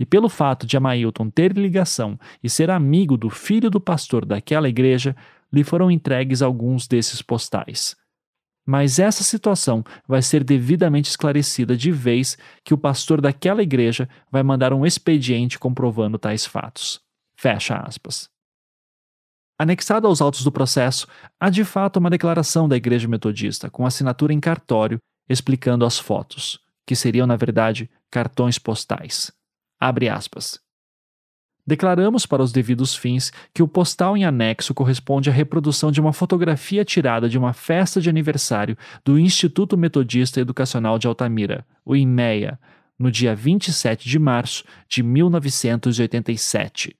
E pelo fato de Amailton ter ligação e ser amigo do filho do pastor daquela igreja, lhe foram entregues alguns desses postais. Mas essa situação vai ser devidamente esclarecida de vez que o pastor daquela igreja vai mandar um expediente comprovando tais fatos. Fecha aspas. Anexada aos autos do processo, há de fato uma declaração da Igreja Metodista, com assinatura em cartório, explicando as fotos, que seriam, na verdade, cartões postais. Abre aspas. Declaramos para os devidos fins que o postal em anexo corresponde à reprodução de uma fotografia tirada de uma festa de aniversário do Instituto Metodista Educacional de Altamira, o IMEA, no dia 27 de março de 1987.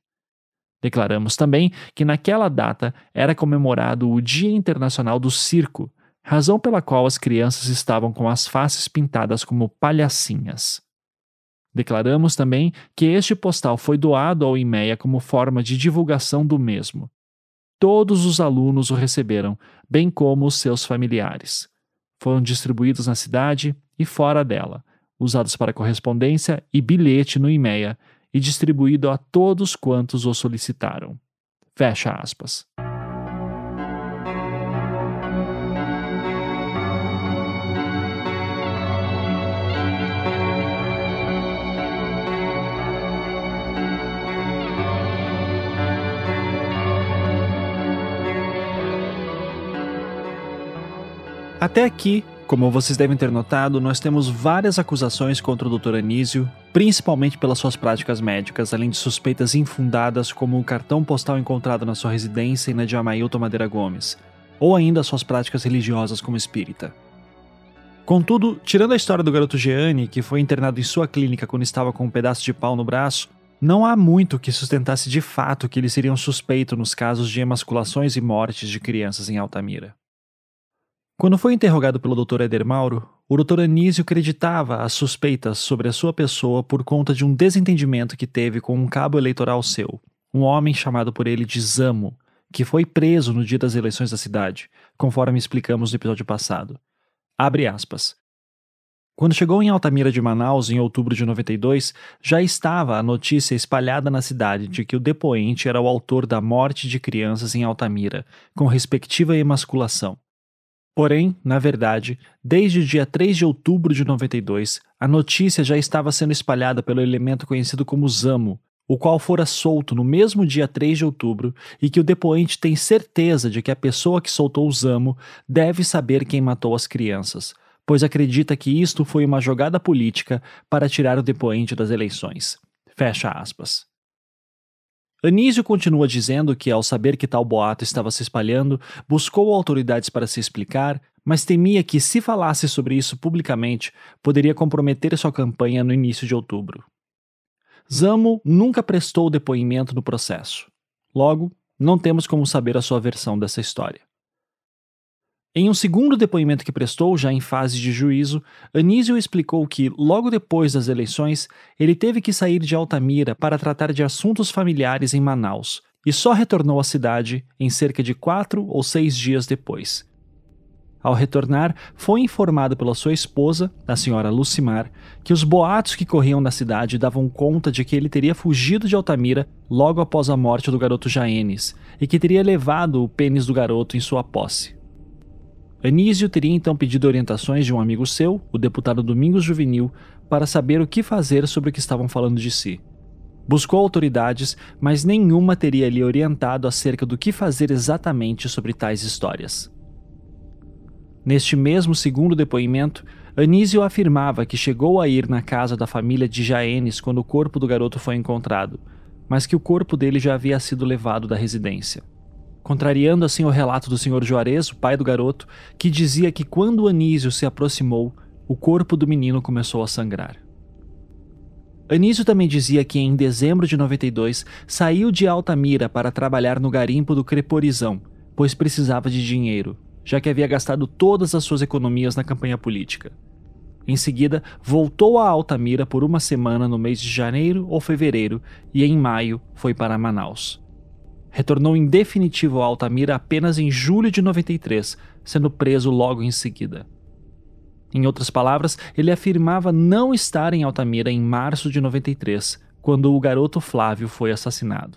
Declaramos também que naquela data era comemorado o Dia Internacional do Circo, razão pela qual as crianças estavam com as faces pintadas como palhacinhas. Declaramos também que este postal foi doado ao IMEA como forma de divulgação do mesmo. Todos os alunos o receberam, bem como os seus familiares. Foram distribuídos na cidade e fora dela, usados para correspondência e bilhete no IMEA e distribuído a todos quantos o solicitaram. Fecha aspas. Até aqui, como vocês devem ter notado, nós temos várias acusações contra o Dr. Anísio, principalmente pelas suas práticas médicas, além de suspeitas infundadas como o cartão postal encontrado na sua residência e na de Amailton Madeira Gomes, ou ainda suas práticas religiosas como espírita. Contudo, tirando a história do garoto Jeane, que foi internado em sua clínica quando estava com um pedaço de pau no braço, não há muito que sustentasse de fato que ele seria um suspeito nos casos de emasculações e mortes de crianças em Altamira. Quando foi interrogado pelo Dr. Eder Mauro, o Dr. Anísio acreditava as suspeitas sobre a sua pessoa por conta de um desentendimento que teve com um cabo eleitoral seu, um homem chamado por ele de Zamo, que foi preso no dia das eleições da cidade, conforme explicamos no episódio passado. Abre aspas. Quando chegou em Altamira de Manaus, em outubro de 92, já estava a notícia espalhada na cidade de que o depoente era o autor da morte de crianças em Altamira, com respectiva emasculação. Porém, na verdade, desde o dia 3 de outubro de 92, a notícia já estava sendo espalhada pelo elemento conhecido como Zamo, o qual fora solto no mesmo dia 3 de outubro e que o depoente tem certeza de que a pessoa que soltou o Zamo deve saber quem matou as crianças, pois acredita que isto foi uma jogada política para tirar o depoente das eleições. Fecha aspas. Anísio continua dizendo que, ao saber que tal boato estava se espalhando, buscou autoridades para se explicar, mas temia que, se falasse sobre isso publicamente, poderia comprometer sua campanha no início de outubro. Zamo nunca prestou depoimento no processo. Logo, não temos como saber a sua versão dessa história. Em um segundo depoimento que prestou, já em fase de juízo, Anísio explicou que, logo depois das eleições, ele teve que sair de Altamira para tratar de assuntos familiares em Manaus e só retornou à cidade em cerca de quatro ou seis dias depois. Ao retornar, foi informado pela sua esposa, a senhora Lucimar, que os boatos que corriam na cidade davam conta de que ele teria fugido de Altamira logo após a morte do garoto Jaenes e que teria levado o pênis do garoto em sua posse. Anísio teria então pedido orientações de um amigo seu, o deputado Domingos Juvenil, para saber o que fazer sobre o que estavam falando de si. Buscou autoridades, mas nenhuma teria lhe orientado acerca do que fazer exatamente sobre tais histórias. Neste mesmo segundo depoimento, Anísio afirmava que chegou a ir na casa da família de Jaenes quando o corpo do garoto foi encontrado, mas que o corpo dele já havia sido levado da residência contrariando assim o relato do Sr. Juarez, o pai do garoto, que dizia que quando Anísio se aproximou, o corpo do menino começou a sangrar. Anísio também dizia que em dezembro de 92 saiu de Altamira para trabalhar no garimpo do Creporizão, pois precisava de dinheiro, já que havia gastado todas as suas economias na campanha política. Em seguida, voltou a Altamira por uma semana no mês de janeiro ou fevereiro e em maio foi para Manaus retornou em definitivo a Altamira apenas em julho de 93, sendo preso logo em seguida. Em outras palavras, ele afirmava não estar em Altamira em março de 93, quando o garoto Flávio foi assassinado.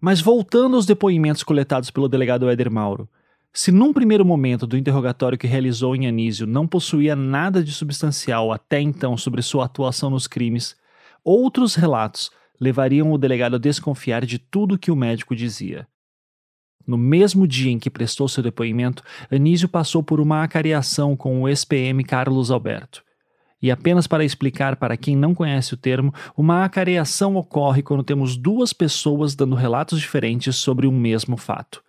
Mas voltando aos depoimentos coletados pelo delegado Éder Mauro, se num primeiro momento do interrogatório que realizou em Anísio não possuía nada de substancial até então sobre sua atuação nos crimes, outros relatos levariam o delegado a desconfiar de tudo que o médico dizia. No mesmo dia em que prestou seu depoimento, Anísio passou por uma acariação com o ex-PM Carlos Alberto. E apenas para explicar para quem não conhece o termo, uma acareação ocorre quando temos duas pessoas dando relatos diferentes sobre um mesmo fato.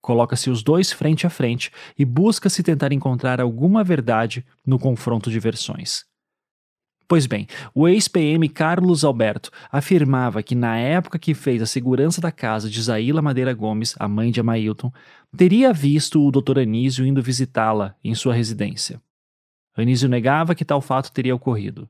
Coloca-se os dois frente a frente e busca-se tentar encontrar alguma verdade no confronto de versões. Pois bem, o ex-PM Carlos Alberto afirmava que na época que fez a segurança da casa de Zaila Madeira Gomes, a mãe de Amailton, teria visto o Dr. Anísio indo visitá-la em sua residência. Anísio negava que tal fato teria ocorrido.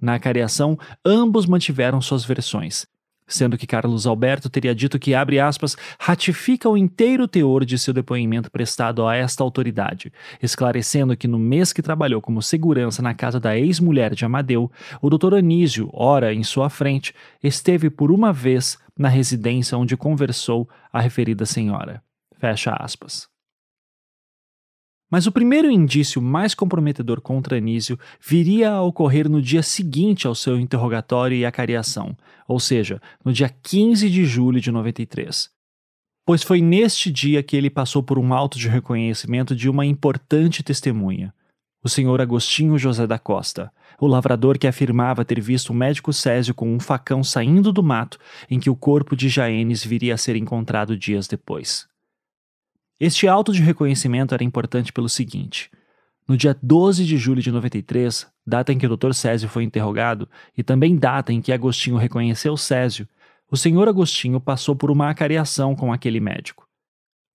Na cariação, ambos mantiveram suas versões, sendo que Carlos Alberto teria dito que, abre aspas, ratifica o inteiro teor de seu depoimento prestado a esta autoridade, esclarecendo que no mês que trabalhou como segurança na casa da ex-mulher de Amadeu, o Dr. Anísio, ora em sua frente, esteve por uma vez na residência onde conversou a referida senhora. Fecha aspas. Mas o primeiro indício mais comprometedor contra Anísio viria a ocorrer no dia seguinte ao seu interrogatório e acariação, ou seja, no dia 15 de julho de 93. Pois foi neste dia que ele passou por um auto de reconhecimento de uma importante testemunha, o senhor Agostinho José da Costa, o lavrador que afirmava ter visto o médico Césio com um facão saindo do mato em que o corpo de Jaenes viria a ser encontrado dias depois. Este auto de reconhecimento era importante pelo seguinte: no dia 12 de julho de 93, data em que o Dr. Césio foi interrogado, e também data em que Agostinho reconheceu Césio, o senhor Agostinho passou por uma acariação com aquele médico.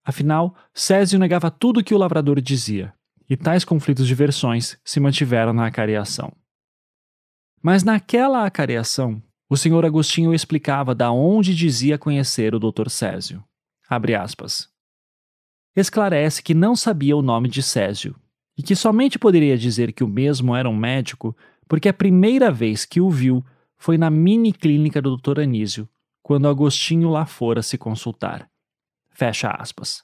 Afinal, Césio negava tudo o que o lavrador dizia, e tais conflitos de versões se mantiveram na acariação. Mas naquela acariação, o senhor Agostinho explicava da onde dizia conhecer o Dr. Césio. Abre aspas esclarece que não sabia o nome de Césio e que somente poderia dizer que o mesmo era um médico porque a primeira vez que o viu foi na mini clínica do Dr. Anísio, quando Agostinho lá fora se consultar. Fecha aspas.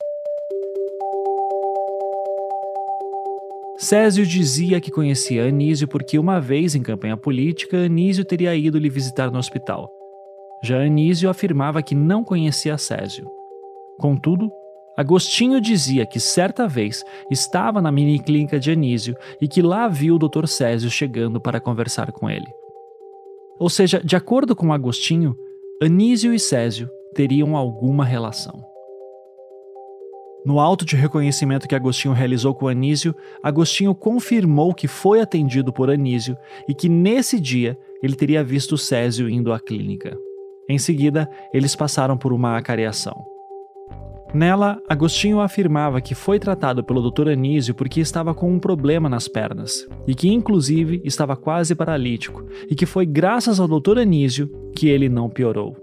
Césio dizia que conhecia Anísio porque uma vez em campanha política Anísio teria ido lhe visitar no hospital. Já Anísio afirmava que não conhecia Césio. Contudo, Agostinho dizia que certa vez estava na mini clínica de Anísio e que lá viu o Dr. Césio chegando para conversar com ele. Ou seja, de acordo com Agostinho, Anísio e Césio teriam alguma relação. No auto de reconhecimento que Agostinho realizou com Anísio, Agostinho confirmou que foi atendido por Anísio e que nesse dia ele teria visto Césio indo à clínica. Em seguida, eles passaram por uma acareação. Nela, Agostinho afirmava que foi tratado pelo Dr. Anísio porque estava com um problema nas pernas, e que inclusive estava quase paralítico, e que foi graças ao Dr. Anísio que ele não piorou.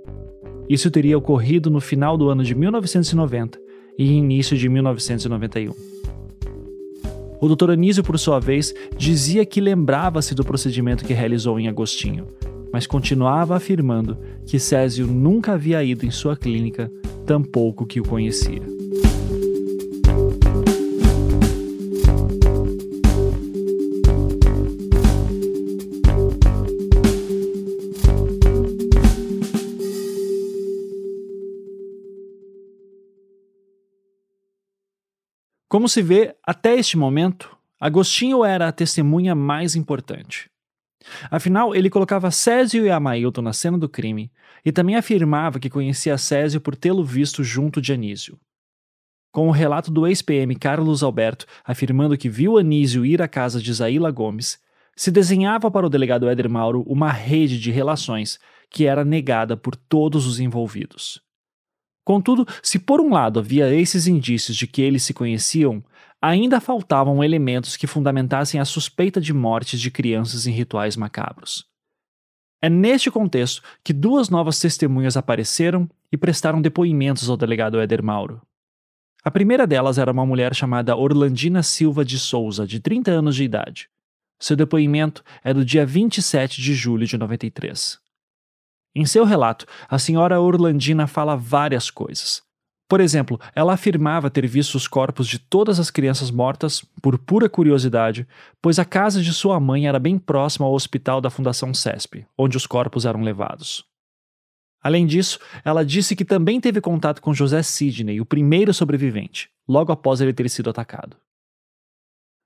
Isso teria ocorrido no final do ano de 1990 e início de 1991. O Dr. Anísio, por sua vez, dizia que lembrava-se do procedimento que realizou em Agostinho, mas continuava afirmando que Césio nunca havia ido em sua clínica tampouco que o conhecia. Como se vê, até este momento, Agostinho era a testemunha mais importante. Afinal, ele colocava Césio e Amailton na cena do crime e também afirmava que conhecia Césio por tê-lo visto junto de Anísio. Com o relato do ex-PM Carlos Alberto afirmando que viu Anísio ir à casa de Zaila Gomes, se desenhava para o delegado Éder Mauro uma rede de relações que era negada por todos os envolvidos. Contudo, se por um lado havia esses indícios de que eles se conheciam, ainda faltavam elementos que fundamentassem a suspeita de mortes de crianças em rituais macabros. É neste contexto que duas novas testemunhas apareceram e prestaram depoimentos ao delegado Éder Mauro. A primeira delas era uma mulher chamada Orlandina Silva de Souza, de 30 anos de idade. Seu depoimento é do dia 27 de julho de 93. Em seu relato, a senhora Orlandina fala várias coisas, por exemplo, ela afirmava ter visto os corpos de todas as crianças mortas por pura curiosidade, pois a casa de sua mãe era bem próxima ao hospital da Fundação CESP, onde os corpos eram levados. Além disso, ela disse que também teve contato com José Sidney, o primeiro sobrevivente, logo após ele ter sido atacado.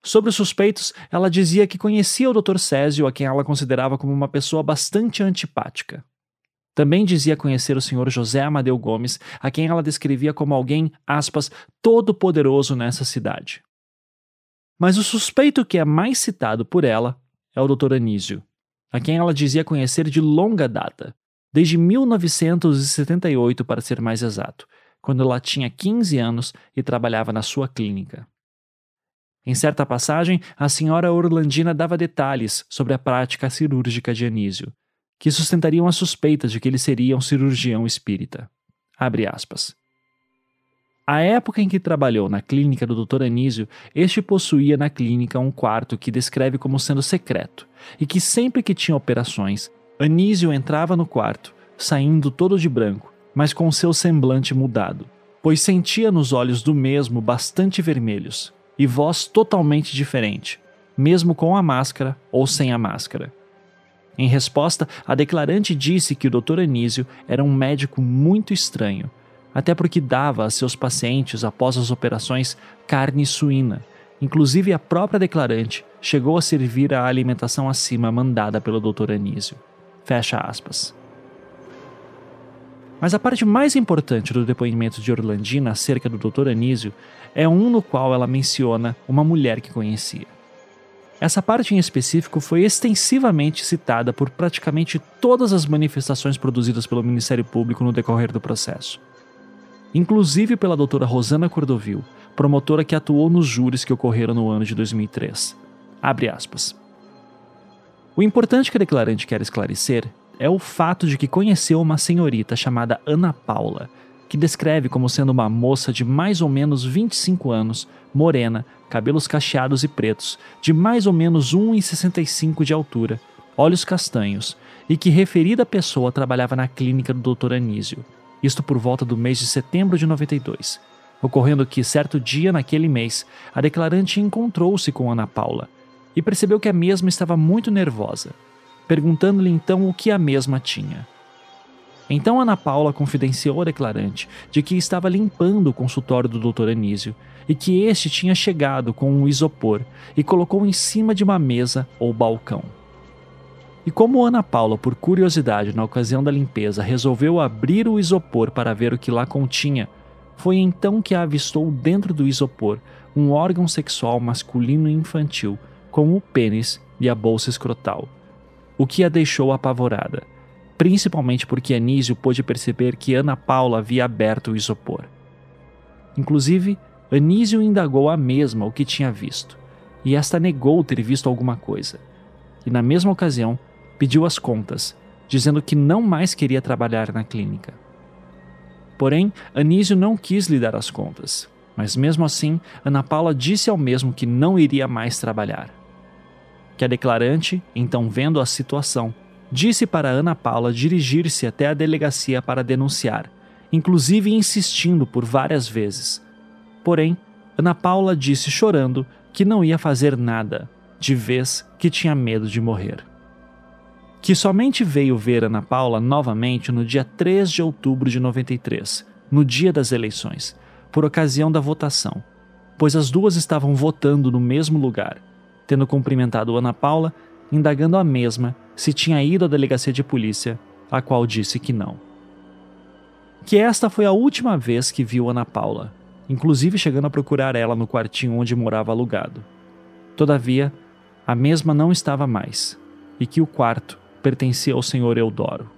Sobre os suspeitos, ela dizia que conhecia o Dr. Césio, a quem ela considerava como uma pessoa bastante antipática. Também dizia conhecer o senhor José Amadeu Gomes, a quem ela descrevia como alguém, aspas, todo-poderoso nessa cidade. Mas o suspeito que é mais citado por ela é o Dr. Anísio, a quem ela dizia conhecer de longa data, desde 1978 para ser mais exato, quando ela tinha 15 anos e trabalhava na sua clínica. Em certa passagem, a senhora Orlandina dava detalhes sobre a prática cirúrgica de Anísio, que sustentariam as suspeitas de que ele seria um cirurgião espírita. Abre aspas. A época em que trabalhou na clínica do Dr. Anísio, este possuía na clínica um quarto que descreve como sendo secreto, e que sempre que tinha operações, Anísio entrava no quarto, saindo todo de branco, mas com seu semblante mudado, pois sentia nos olhos do mesmo bastante vermelhos, e voz totalmente diferente, mesmo com a máscara ou sem a máscara. Em resposta, a declarante disse que o Dr. Anísio era um médico muito estranho, até porque dava a seus pacientes, após as operações, carne suína. Inclusive, a própria declarante chegou a servir a alimentação acima mandada pelo Dr. Anísio. Fecha aspas. Mas a parte mais importante do depoimento de Orlandina acerca do Dr. Anísio é um no qual ela menciona uma mulher que conhecia. Essa parte em específico foi extensivamente citada por praticamente todas as manifestações produzidas pelo Ministério Público no decorrer do processo inclusive pela doutora Rosana Cordovil, promotora que atuou nos júris que ocorreram no ano de 2003. Abre aspas. O importante que a declarante quer esclarecer é o fato de que conheceu uma senhorita chamada Ana Paula, que descreve como sendo uma moça de mais ou menos 25 anos, morena, cabelos cacheados e pretos, de mais ou menos 1,65 de altura, olhos castanhos, e que referida pessoa trabalhava na clínica do Dr. Anísio, isto por volta do mês de setembro de 92, ocorrendo que, certo dia naquele mês, a declarante encontrou-se com Ana Paula e percebeu que a mesma estava muito nervosa, perguntando-lhe então o que a mesma tinha. Então Ana Paula confidenciou à declarante de que estava limpando o consultório do Dr. Anísio e que este tinha chegado com um isopor e colocou em cima de uma mesa ou balcão. E como Ana Paula, por curiosidade na ocasião da limpeza, resolveu abrir o isopor para ver o que lá continha, foi então que a avistou dentro do isopor um órgão sexual masculino e infantil, com o pênis e a bolsa escrotal, o que a deixou apavorada, principalmente porque Anísio pôde perceber que Ana Paula havia aberto o isopor. Inclusive, Anísio indagou a mesma o que tinha visto, e esta negou ter visto alguma coisa. E na mesma ocasião, pediu as contas, dizendo que não mais queria trabalhar na clínica. Porém, Anísio não quis lhe dar as contas, mas mesmo assim, Ana Paula disse ao mesmo que não iria mais trabalhar. Que a declarante, então vendo a situação, disse para Ana Paula dirigir-se até a delegacia para denunciar, inclusive insistindo por várias vezes. Porém, Ana Paula disse chorando que não ia fazer nada, de vez que tinha medo de morrer que somente veio ver Ana Paula novamente no dia 3 de outubro de 93, no dia das eleições, por ocasião da votação, pois as duas estavam votando no mesmo lugar, tendo cumprimentado Ana Paula, indagando a mesma se tinha ido à delegacia de polícia, a qual disse que não. Que esta foi a última vez que viu Ana Paula, inclusive chegando a procurar ela no quartinho onde morava alugado. Todavia, a mesma não estava mais, e que o quarto pertencia ao senhor Eudoro.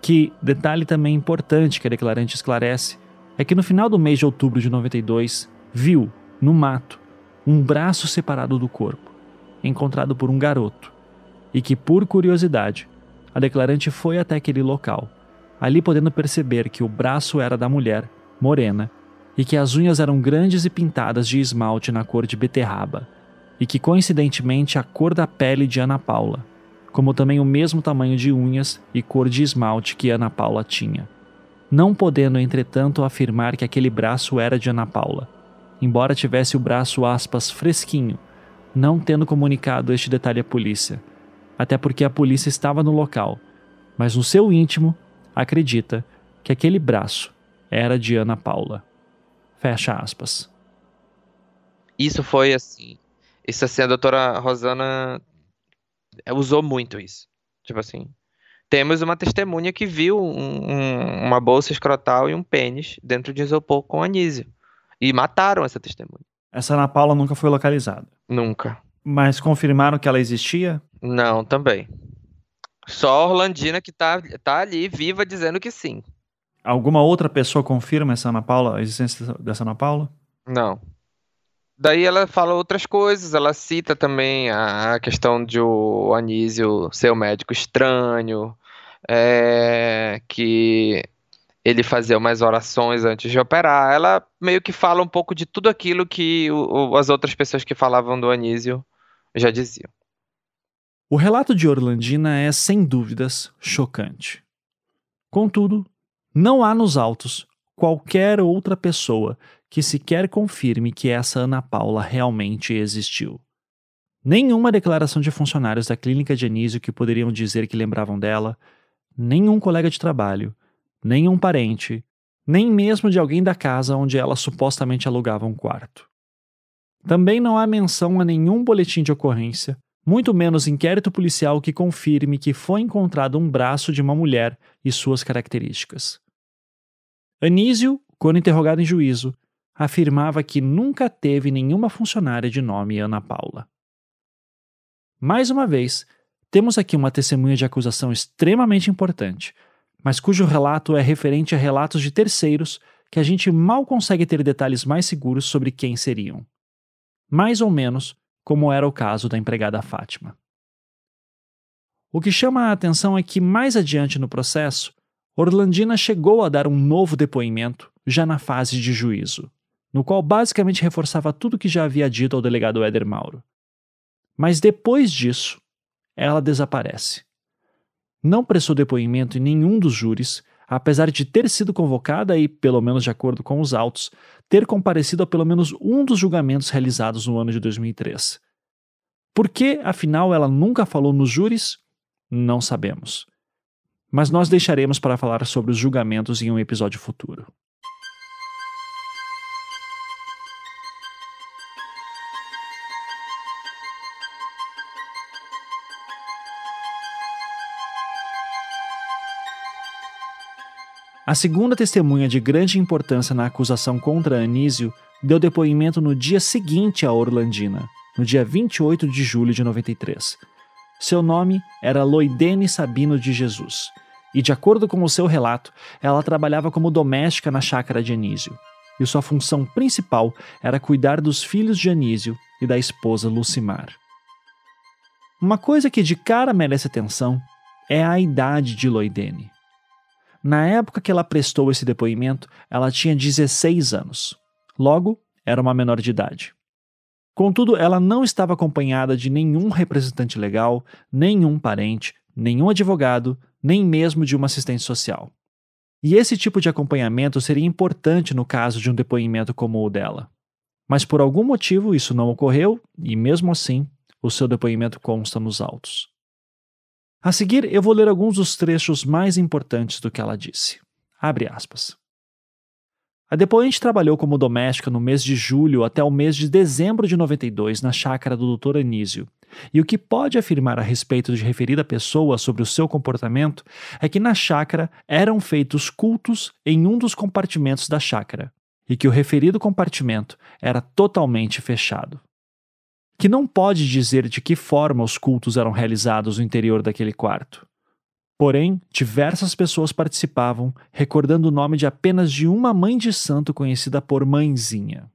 Que detalhe também importante que a declarante esclarece é que no final do mês de outubro de 92, viu, no mato, um braço separado do corpo, encontrado por um garoto, e que, por curiosidade, a declarante foi até aquele local, ali podendo perceber que o braço era da mulher, morena, e que as unhas eram grandes e pintadas de esmalte na cor de beterraba, e que coincidentemente a cor da pele de Ana Paula, como também o mesmo tamanho de unhas e cor de esmalte que Ana Paula tinha. Não podendo, entretanto, afirmar que aquele braço era de Ana Paula, embora tivesse o braço aspas fresquinho, não tendo comunicado este detalhe à polícia, até porque a polícia estava no local, mas no seu íntimo acredita que aquele braço era de Ana Paula. Fecha aspas. Isso foi assim. Isso assim, a doutora Rosana usou muito isso. Tipo assim, temos uma testemunha que viu um, um, uma bolsa escrotal e um pênis dentro de isopor com anísio. E mataram essa testemunha. Essa Ana Paula nunca foi localizada. Nunca. Mas confirmaram que ela existia? Não, também. Só a Orlandina que tá, tá ali viva dizendo que sim. Alguma outra pessoa confirma essa Ana Paula, a existência dessa Ana Paula? Não. Daí ela fala outras coisas, ela cita também a questão de o Anísio ser um médico estranho, é, que ele fazia umas orações antes de operar. Ela meio que fala um pouco de tudo aquilo que o, as outras pessoas que falavam do Anísio já diziam. O relato de Orlandina é, sem dúvidas, chocante. Contudo, não há nos autos qualquer outra pessoa que sequer confirme que essa Ana Paula realmente existiu. Nenhuma declaração de funcionários da clínica de Anísio que poderiam dizer que lembravam dela, nenhum colega de trabalho, nenhum parente, nem mesmo de alguém da casa onde ela supostamente alugava um quarto. Também não há menção a nenhum boletim de ocorrência, muito menos inquérito policial que confirme que foi encontrado um braço de uma mulher e suas características. Anísio, quando interrogado em juízo, afirmava que nunca teve nenhuma funcionária de nome Ana Paula. Mais uma vez, temos aqui uma testemunha de acusação extremamente importante, mas cujo relato é referente a relatos de terceiros que a gente mal consegue ter detalhes mais seguros sobre quem seriam. Mais ou menos como era o caso da empregada Fátima. O que chama a atenção é que, mais adiante no processo, Orlandina chegou a dar um novo depoimento, já na fase de juízo no qual basicamente reforçava tudo que já havia dito ao delegado Éder Mauro. Mas depois disso, ela desaparece. Não prestou depoimento em nenhum dos júris, apesar de ter sido convocada e, pelo menos de acordo com os autos, ter comparecido a pelo menos um dos julgamentos realizados no ano de 2003. Por que, afinal, ela nunca falou nos júris? Não sabemos. Mas nós deixaremos para falar sobre os julgamentos em um episódio futuro. A segunda testemunha de grande importância na acusação contra Anísio deu depoimento no dia seguinte a Orlandina, no dia 28 de julho de 93. Seu nome era Loidene Sabino de Jesus, e de acordo com o seu relato, ela trabalhava como doméstica na chácara de Anísio, e sua função principal era cuidar dos filhos de Anísio e da esposa Lucimar. Uma coisa que de cara merece atenção é a idade de Loidene. Na época que ela prestou esse depoimento, ela tinha 16 anos. Logo, era uma menor de idade. Contudo, ela não estava acompanhada de nenhum representante legal, nenhum parente, nenhum advogado, nem mesmo de uma assistente social. E esse tipo de acompanhamento seria importante no caso de um depoimento como o dela. Mas por algum motivo isso não ocorreu e, mesmo assim, o seu depoimento consta nos autos. A seguir, eu vou ler alguns dos trechos mais importantes do que ela disse. Abre aspas. A depoente trabalhou como doméstica no mês de julho até o mês de dezembro de 92 na chácara do Dr. Anísio. E o que pode afirmar a respeito de referida pessoa sobre o seu comportamento é que na chácara eram feitos cultos em um dos compartimentos da chácara, e que o referido compartimento era totalmente fechado que não pode dizer de que forma os cultos eram realizados no interior daquele quarto. Porém, diversas pessoas participavam, recordando o nome de apenas de uma mãe de santo conhecida por Mãezinha.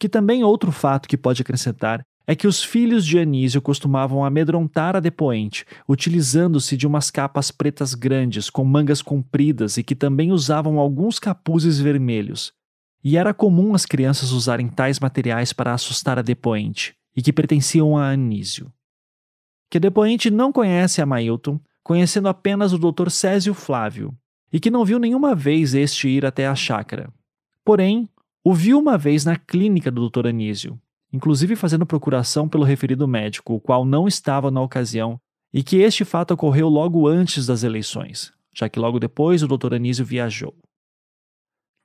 Que também outro fato que pode acrescentar é que os filhos de Anísio costumavam amedrontar a depoente, utilizando-se de umas capas pretas grandes com mangas compridas e que também usavam alguns capuzes vermelhos, e era comum as crianças usarem tais materiais para assustar a depoente, e que pertenciam a Anísio. Que a depoente não conhece a Mailton, conhecendo apenas o Dr. Césio Flávio, e que não viu nenhuma vez este ir até a chácara. Porém, o viu uma vez na clínica do Dr. Anísio, inclusive fazendo procuração pelo referido médico, o qual não estava na ocasião, e que este fato ocorreu logo antes das eleições, já que logo depois o Dr. Anísio viajou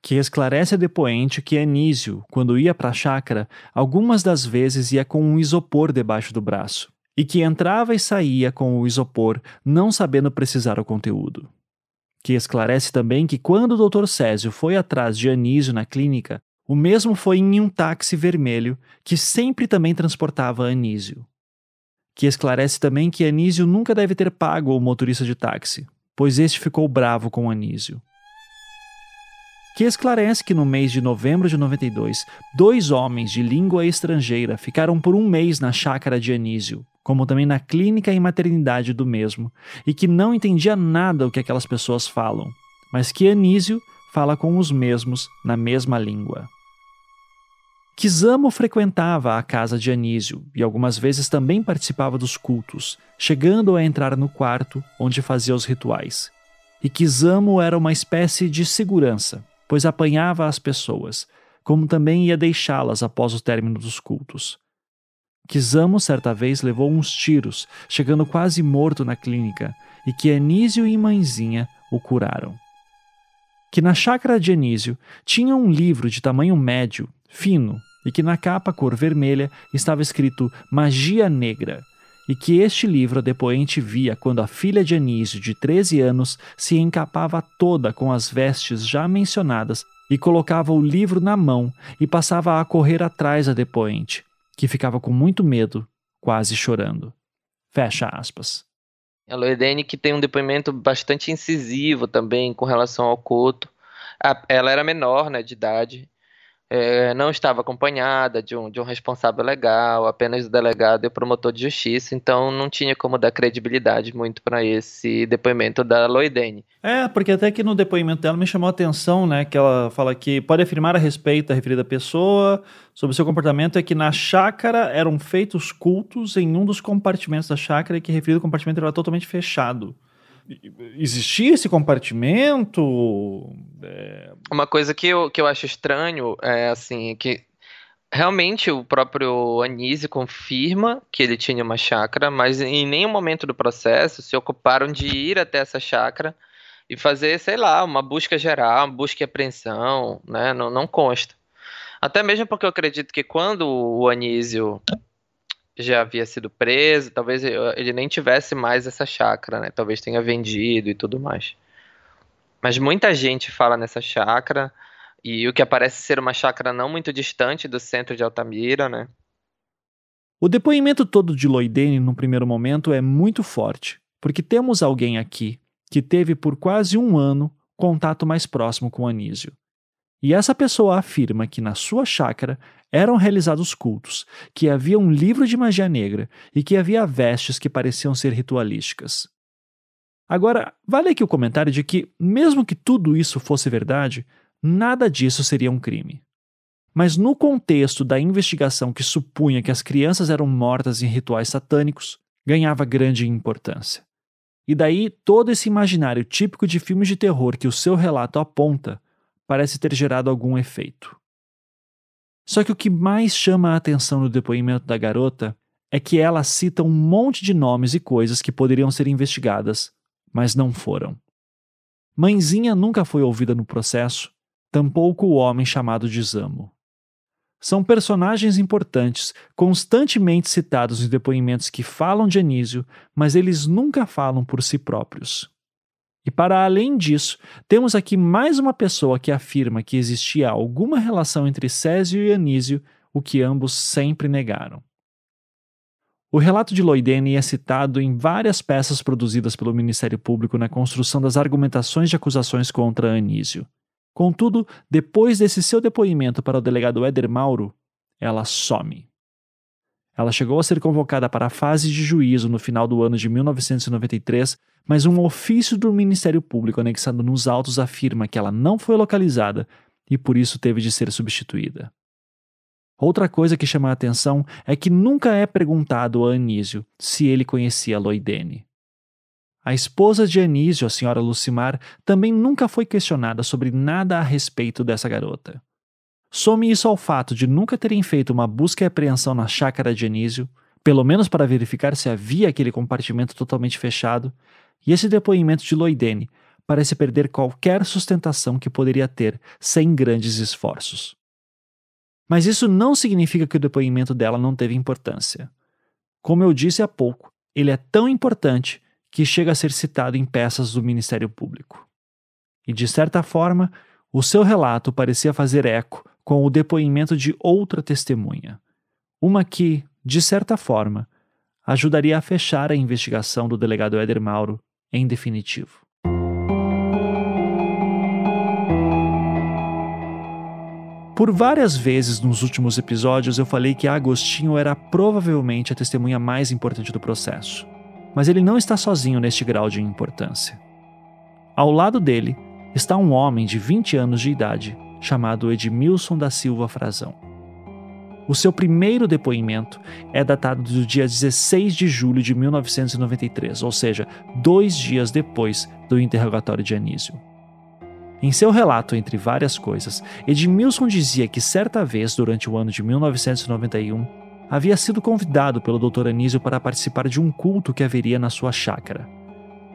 que esclarece a depoente que Anísio, quando ia para a chácara, algumas das vezes ia com um isopor debaixo do braço, e que entrava e saía com o isopor, não sabendo precisar o conteúdo. Que esclarece também que quando o Dr. Césio foi atrás de Anísio na clínica, o mesmo foi em um táxi vermelho que sempre também transportava Anísio. que esclarece também que Anísio nunca deve ter pago o motorista de táxi, pois este ficou bravo com Anísio. Que esclarece que no mês de novembro de 92, dois homens de língua estrangeira ficaram por um mês na chácara de Anísio, como também na clínica e maternidade do mesmo, e que não entendia nada o que aquelas pessoas falam, mas que Anísio fala com os mesmos na mesma língua. Kizamo frequentava a casa de Anísio e algumas vezes também participava dos cultos, chegando a entrar no quarto onde fazia os rituais. E Kizamo era uma espécie de segurança, pois apanhava as pessoas, como também ia deixá-las após o término dos cultos. Kizamo certa vez levou uns tiros, chegando quase morto na clínica, e que Anísio e mãezinha o curaram. Que na chácara de Anísio tinha um livro de tamanho médio fino, e que na capa cor vermelha estava escrito Magia Negra, e que este livro a depoente via quando a filha de Anísio, de 13 anos, se encapava toda com as vestes já mencionadas e colocava o livro na mão e passava a correr atrás da depoente, que ficava com muito medo, quase chorando. Fecha aspas. A Loedene que tem um depoimento bastante incisivo também com relação ao Couto. Ela era menor, né, de idade, é, não estava acompanhada de um, de um responsável legal, apenas o delegado e o promotor de justiça, então não tinha como dar credibilidade muito para esse depoimento da Loidene. É, porque até que no depoimento dela me chamou a atenção, né, que ela fala que pode afirmar a respeito da referida pessoa sobre seu comportamento é que na chácara eram feitos cultos em um dos compartimentos da chácara e que referido compartimento era totalmente fechado existia esse compartimento? É... Uma coisa que eu, que eu acho estranho é assim, que realmente o próprio Anísio confirma que ele tinha uma chácara, mas em nenhum momento do processo se ocuparam de ir até essa chácara e fazer, sei lá, uma busca geral, uma busca e apreensão, né? Não, não consta. Até mesmo porque eu acredito que quando o Anísio já havia sido preso, talvez ele nem tivesse mais essa chácara, né? Talvez tenha vendido e tudo mais. Mas muita gente fala nessa chácara, e o que aparece ser uma chácara não muito distante do centro de Altamira, né? O depoimento todo de Loidene, no primeiro momento, é muito forte, porque temos alguém aqui que teve por quase um ano contato mais próximo com Anísio. E essa pessoa afirma que na sua chácara eram realizados cultos, que havia um livro de magia negra e que havia vestes que pareciam ser ritualísticas. Agora, vale aqui o comentário de que, mesmo que tudo isso fosse verdade, nada disso seria um crime. Mas no contexto da investigação que supunha que as crianças eram mortas em rituais satânicos, ganhava grande importância. E daí todo esse imaginário típico de filmes de terror que o seu relato aponta parece ter gerado algum efeito. Só que o que mais chama a atenção no depoimento da garota é que ela cita um monte de nomes e coisas que poderiam ser investigadas, mas não foram. Mãezinha nunca foi ouvida no processo, tampouco o homem chamado de Zamo. São personagens importantes, constantemente citados em depoimentos que falam de Anísio, mas eles nunca falam por si próprios. E para além disso, temos aqui mais uma pessoa que afirma que existia alguma relação entre Césio e Anísio, o que ambos sempre negaram. O relato de Loidene é citado em várias peças produzidas pelo Ministério Público na construção das argumentações de acusações contra Anísio. Contudo, depois desse seu depoimento para o delegado Éder Mauro, ela some. Ela chegou a ser convocada para a fase de juízo no final do ano de 1993, mas um ofício do Ministério Público anexado nos autos afirma que ela não foi localizada e por isso teve de ser substituída. Outra coisa que chama a atenção é que nunca é perguntado a Anísio se ele conhecia Loidene. A esposa de Anísio, a senhora Lucimar, também nunca foi questionada sobre nada a respeito dessa garota. Some isso ao fato de nunca terem feito uma busca e apreensão na chácara de Anísio, pelo menos para verificar se havia aquele compartimento totalmente fechado, e esse depoimento de Loidene parece perder qualquer sustentação que poderia ter sem grandes esforços. Mas isso não significa que o depoimento dela não teve importância. Como eu disse há pouco, ele é tão importante que chega a ser citado em peças do Ministério Público. E, de certa forma, o seu relato parecia fazer eco com o depoimento de outra testemunha, uma que, de certa forma, ajudaria a fechar a investigação do delegado Éder Mauro em definitivo. Por várias vezes nos últimos episódios eu falei que Agostinho era provavelmente a testemunha mais importante do processo. Mas ele não está sozinho neste grau de importância. Ao lado dele está um homem de 20 anos de idade chamado Edmilson da Silva Frazão. O seu primeiro depoimento é datado do dia 16 de julho de 1993, ou seja, dois dias depois do interrogatório de Anísio. Em seu relato, entre várias coisas, Edmilson dizia que certa vez, durante o ano de 1991, havia sido convidado pelo Dr. Anísio para participar de um culto que haveria na sua chácara.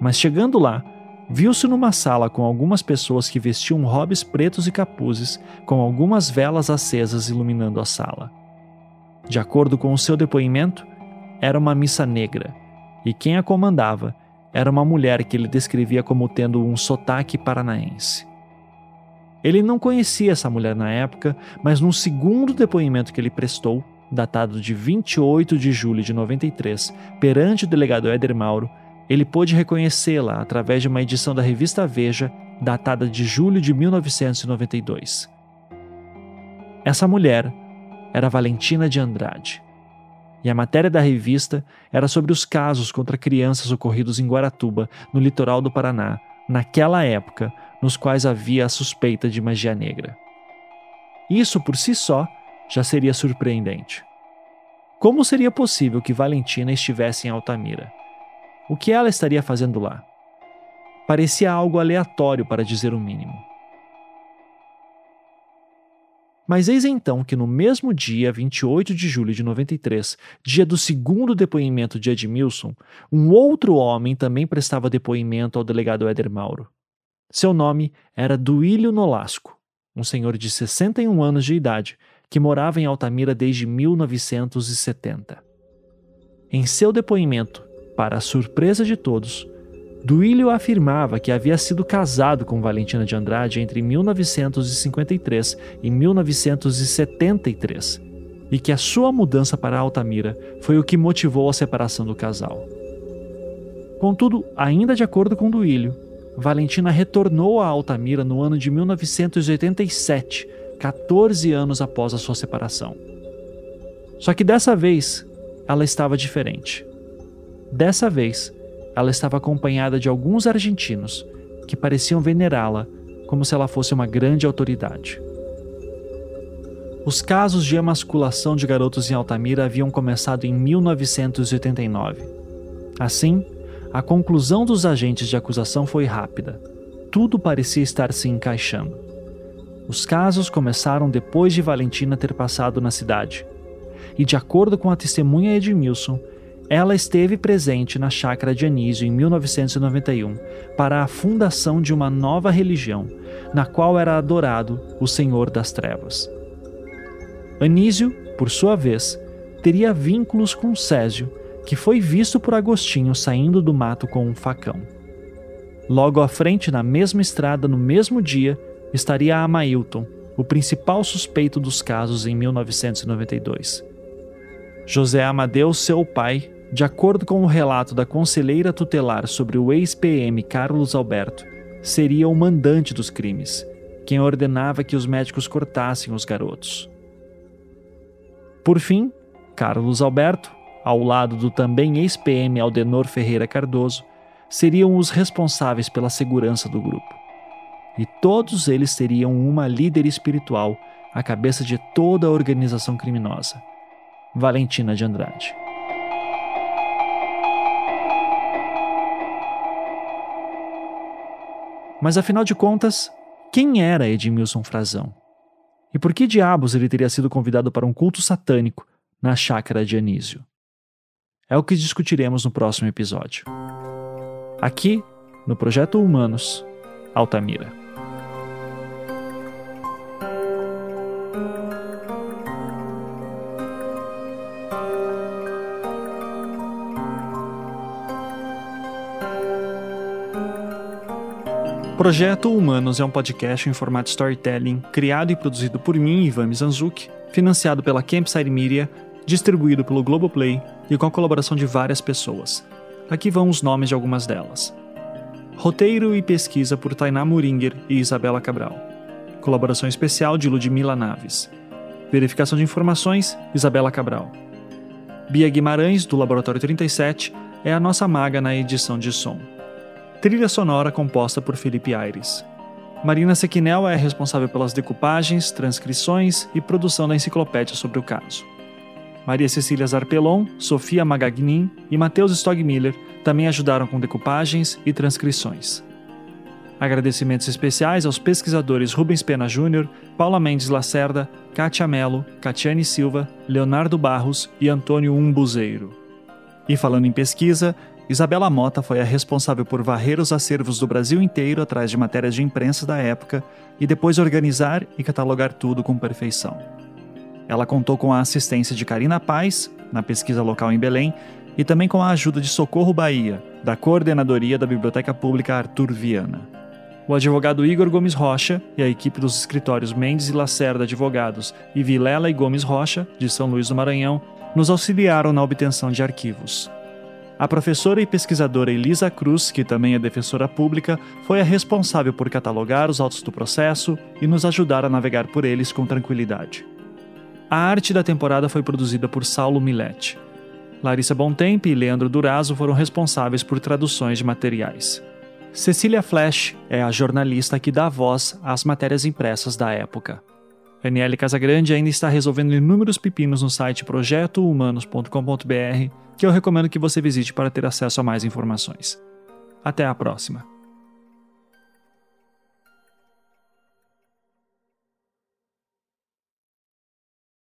Mas chegando lá, viu-se numa sala com algumas pessoas que vestiam robes pretos e capuzes, com algumas velas acesas iluminando a sala. De acordo com o seu depoimento, era uma missa negra, e quem a comandava era uma mulher que ele descrevia como tendo um sotaque paranaense. Ele não conhecia essa mulher na época, mas num segundo depoimento que ele prestou, datado de 28 de julho de 93, perante o delegado Éder Mauro, ele pôde reconhecê-la através de uma edição da revista Veja, datada de julho de 1992. Essa mulher era Valentina de Andrade. E a matéria da revista era sobre os casos contra crianças ocorridos em Guaratuba, no litoral do Paraná, naquela época, nos quais havia a suspeita de magia negra. Isso por si só já seria surpreendente. Como seria possível que Valentina estivesse em Altamira? O que ela estaria fazendo lá? Parecia algo aleatório, para dizer o mínimo. Mas eis então que no mesmo dia, 28 de julho de 93, dia do segundo depoimento de Edmilson, um outro homem também prestava depoimento ao delegado Éder Mauro. Seu nome era Duílio Nolasco, um senhor de 61 anos de idade que morava em Altamira desde 1970. Em seu depoimento, para a surpresa de todos, Duílio afirmava que havia sido casado com Valentina de Andrade entre 1953 e 1973 e que a sua mudança para Altamira foi o que motivou a separação do casal. Contudo, ainda de acordo com Duílio, Valentina retornou a Altamira no ano de 1987, 14 anos após a sua separação. Só que dessa vez, ela estava diferente. Dessa vez, ela estava acompanhada de alguns argentinos que pareciam venerá-la como se ela fosse uma grande autoridade. Os casos de emasculação de garotos em Altamira haviam começado em 1989. Assim, a conclusão dos agentes de acusação foi rápida. Tudo parecia estar se encaixando. Os casos começaram depois de Valentina ter passado na cidade. E, de acordo com a testemunha Edmilson, ela esteve presente na chácara de Anísio em 1991 para a fundação de uma nova religião, na qual era adorado o Senhor das Trevas. Anísio, por sua vez, teria vínculos com Césio, que foi visto por Agostinho saindo do mato com um facão. Logo à frente, na mesma estrada, no mesmo dia, estaria Amailton, o principal suspeito dos casos em 1992. José Amadeu, seu pai, de acordo com o relato da conselheira tutelar sobre o ex-PM Carlos Alberto, seria o mandante dos crimes, quem ordenava que os médicos cortassem os garotos. Por fim, Carlos Alberto, ao lado do também ex-PM Aldenor Ferreira Cardoso, seriam os responsáveis pela segurança do grupo. E todos eles teriam uma líder espiritual à cabeça de toda a organização criminosa, Valentina de Andrade. Mas afinal de contas, quem era Edmilson Frazão? E por que diabos ele teria sido convidado para um culto satânico na chácara de Anísio? É o que discutiremos no próximo episódio. Aqui, no Projeto Humanos, Altamira. Projeto Humanos é um podcast em formato storytelling, criado e produzido por mim, Ivan Mizanzuki, financiado pela Campside Media, distribuído pelo Globoplay e com a colaboração de várias pessoas. Aqui vão os nomes de algumas delas. Roteiro e pesquisa por Tainá Muringer e Isabela Cabral. Colaboração especial de Ludmila Naves. Verificação de informações, Isabela Cabral. Bia Guimarães, do Laboratório 37, é a nossa maga na edição de som. Trilha sonora composta por Felipe Aires. Marina Sequinel é responsável pelas decupagens, transcrições e produção da enciclopédia sobre o caso. Maria Cecília Zarpelon, Sofia Magagnin e Matheus Stogmiller também ajudaram com decupagens e transcrições. Agradecimentos especiais aos pesquisadores Rubens Pena Júnior, Paula Mendes Lacerda, Kátia Mello, Catiane Silva, Leonardo Barros e Antônio Umbuzeiro. E falando em pesquisa, Isabela Mota foi a responsável por varrer os acervos do Brasil inteiro atrás de matérias de imprensa da época e depois organizar e catalogar tudo com perfeição. Ela contou com a assistência de Karina Paz, na pesquisa local em Belém, e também com a ajuda de Socorro Bahia, da Coordenadoria da Biblioteca Pública Arthur Viana. O advogado Igor Gomes Rocha e a equipe dos escritórios Mendes e Lacerda Advogados e Vilela e Gomes Rocha, de São Luís do Maranhão, nos auxiliaram na obtenção de arquivos. A professora e pesquisadora Elisa Cruz, que também é defensora pública, foi a responsável por catalogar os autos do processo e nos ajudar a navegar por eles com tranquilidade. A arte da temporada foi produzida por Saulo Milete. Larissa Bontempo e Leandro Durazo foram responsáveis por traduções de materiais. Cecília Flash é a jornalista que dá voz às matérias impressas da época. Daniele Casagrande ainda está resolvendo inúmeros pepinos no site projetohumanos.com.br, que eu recomendo que você visite para ter acesso a mais informações. Até a próxima!